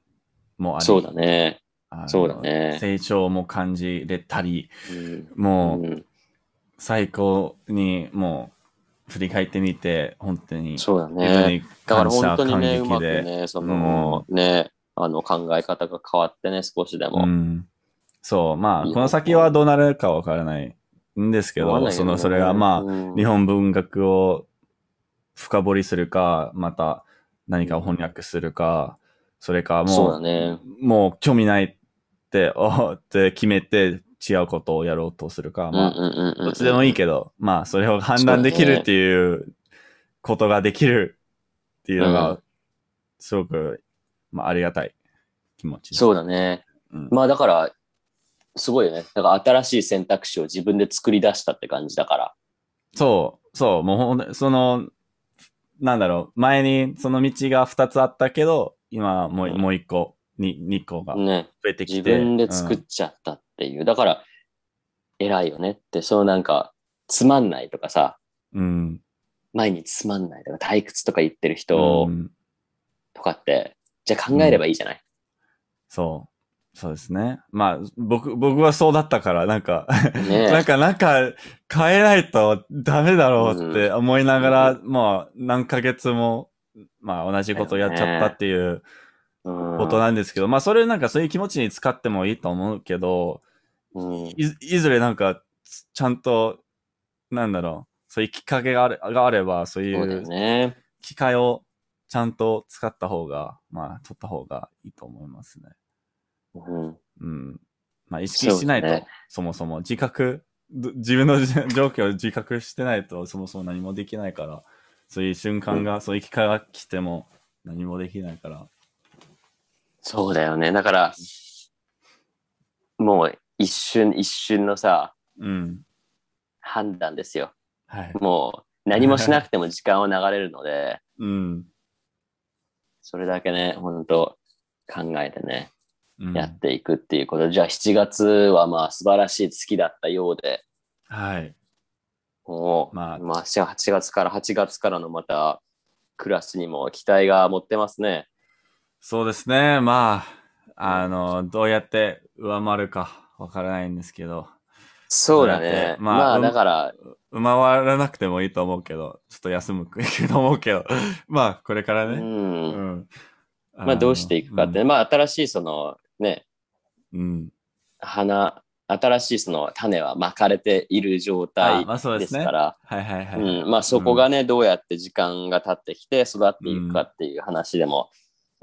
もあり、そうだね。そうだね。成長も感じれたり、うん。もう、うん。最高に、もう、振り返ってみて、本当に、そうだね。にだから本当にね、うまく感激で、ね、そのね、あの考え方が変わってね、少しでも。うん、そう、まあ、この先はどうなるかわからないんですけど、その、それが、まあ、うん。日本文学を深掘りするか、また何かを翻訳するか、それかもう、だね。もう興味ないって、おって決めて違うことをやろうとするか、まあ、どどっちでもいいけど、まあ、それを判断できるっていうことができるっていうのうがん、すごく、まあ、ありがたい気持ち。そうだね。うん。まあだから、すごいよね。だから新しい選択肢を自分で作り出したって感じだから。そう、そう、もうほんとその、なんだろう、前にその道が2つあったけど、今もう,、うんもう1個、に2個がね。増えてきて。自分で作っうんちゃったっていう。だから、偉いよねって、そのなんか、つまんないとかさ、うん。前につまんないとか退屈とか言ってる人うんとかって、じゃあ考えればいいじゃない。そう。そうですね。まあ、僕、僕はそうだったから、なんか、ね なんか、なんか、変えないとダメだろうって思いながら、まあ、何ヶ月も、まあ、同じことやっちゃったっていううんことなんですけど、まあそれなんかそういう気持ちに使ってもいいと思うけど、うんいいずれなんかちゃんと、なんだろう、そういうきっかけがあれがあれば、そういそう。機会をちゃんと使った方が、まあ取った方がいいと思いますね。うん。うん。まあ意識しないと、そ,、そうですもそも自覚、ど自分の状況を自覚してないと、そもそも何もできないから、そういう瞬間が、そういう機会が来ても何もできないから。そうだよね。だから、もう一瞬一瞬のさ、うん。判断ですよ。はい。もう何もしなくても時間は流れるので、うん。それだけね、本当考えてね、うんやっていくっていうこと。じゃあ7月はまあ素晴らしい月だったようで、はい。もう、まあまあ、じゃあ8月から8月からのまたクラスにも期待が持ってますね。そうですね。まあ、あの、どうやって上回るかわからないんですけど、そうだね。てまあまあ、うんだから、上回らなくてもいいと思うけど、ちょっと休むと思うけど、まあ、これからう。ね。うんん。まあ、どうしていくかって、まあ、新しいそのね、うん。花、新しいその種は巻かれている状態ですすから、はいはいはい。うん、まあそこがね、どうやって時間が経ってきて育っていくかっていう話でも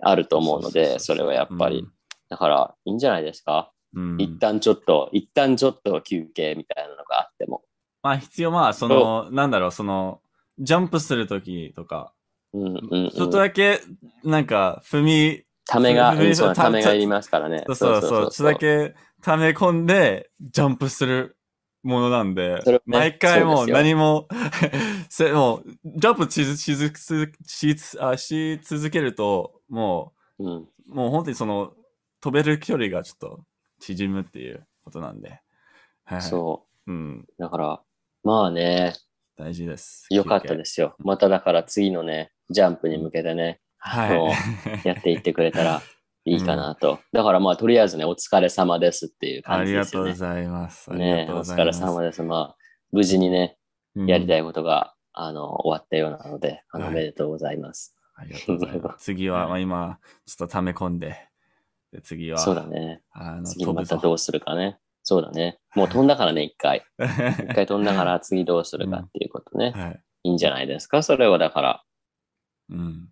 あると思うので、それはやっぱり、だからいいんじゃないですか、うん、うん一旦ちょっと、一旦ちょっと休憩みたいなのがあっても。まあ必要、まあ、その、なんだろう、その、ジャンプするときとか、うんうん、うん。ちょっとだけ、なんか、踏み、ためが、そうたためがいりますからね。そうそうそう、ちょっとだけ溜め込んで、ジャンプするものなんで、ね毎回もう何も、せもう、ジャンプしずしずししあし続けると、もうん。う、もう本当にその、飛べる距離がちょっと縮むっていうことなんで、はい。。そううん、う。だから、まあね、大事です。。よかったですすよ。まただから次のね、ジャンプに向けてね、はい。やっていってくれたらいいかなと。だからまあ、とりあえずね、お疲れ様ですっていうあ感じりがですよね。とうございます。ありねお疲れ。様です。まあ、無事にね、やりたい。いことが、あの、終わったようなので、あの、はいおめでとうございます。ありがとうございます。次は、まあ今、ちょっと溜め込んで、で次は、そうだね。あの、次。またどうするかね。そうだね。もう飛んだからね、一回。一回飛んだから次どうするかっていうことね。はい。いいんじゃないですか、それはだから。うん。